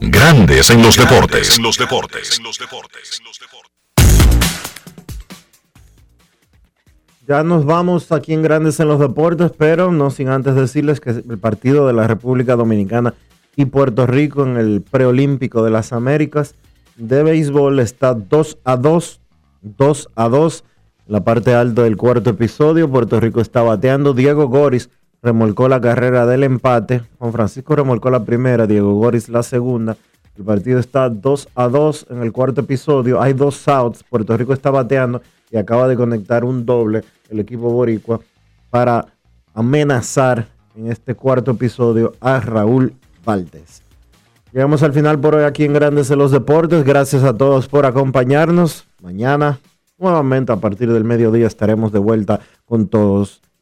Grandes en los deportes. En los deportes. Ya nos vamos aquí en Grandes en los Deportes, pero no sin antes decirles que el partido de la República Dominicana y Puerto Rico en el preolímpico de las Américas de béisbol está 2 a 2, 2 a 2. La parte alta del cuarto episodio, Puerto Rico está bateando. Diego Goris remolcó la carrera del empate. Juan Francisco remolcó la primera, Diego Goris la segunda. El partido está 2 a 2 en el cuarto episodio. Hay dos outs. Puerto Rico está bateando y acaba de conectar un doble el equipo boricua para amenazar en este cuarto episodio a Raúl Valdés. Llegamos al final por hoy aquí en Grandes en los Deportes. Gracias a todos por acompañarnos. Mañana, nuevamente a partir del mediodía, estaremos de vuelta con todos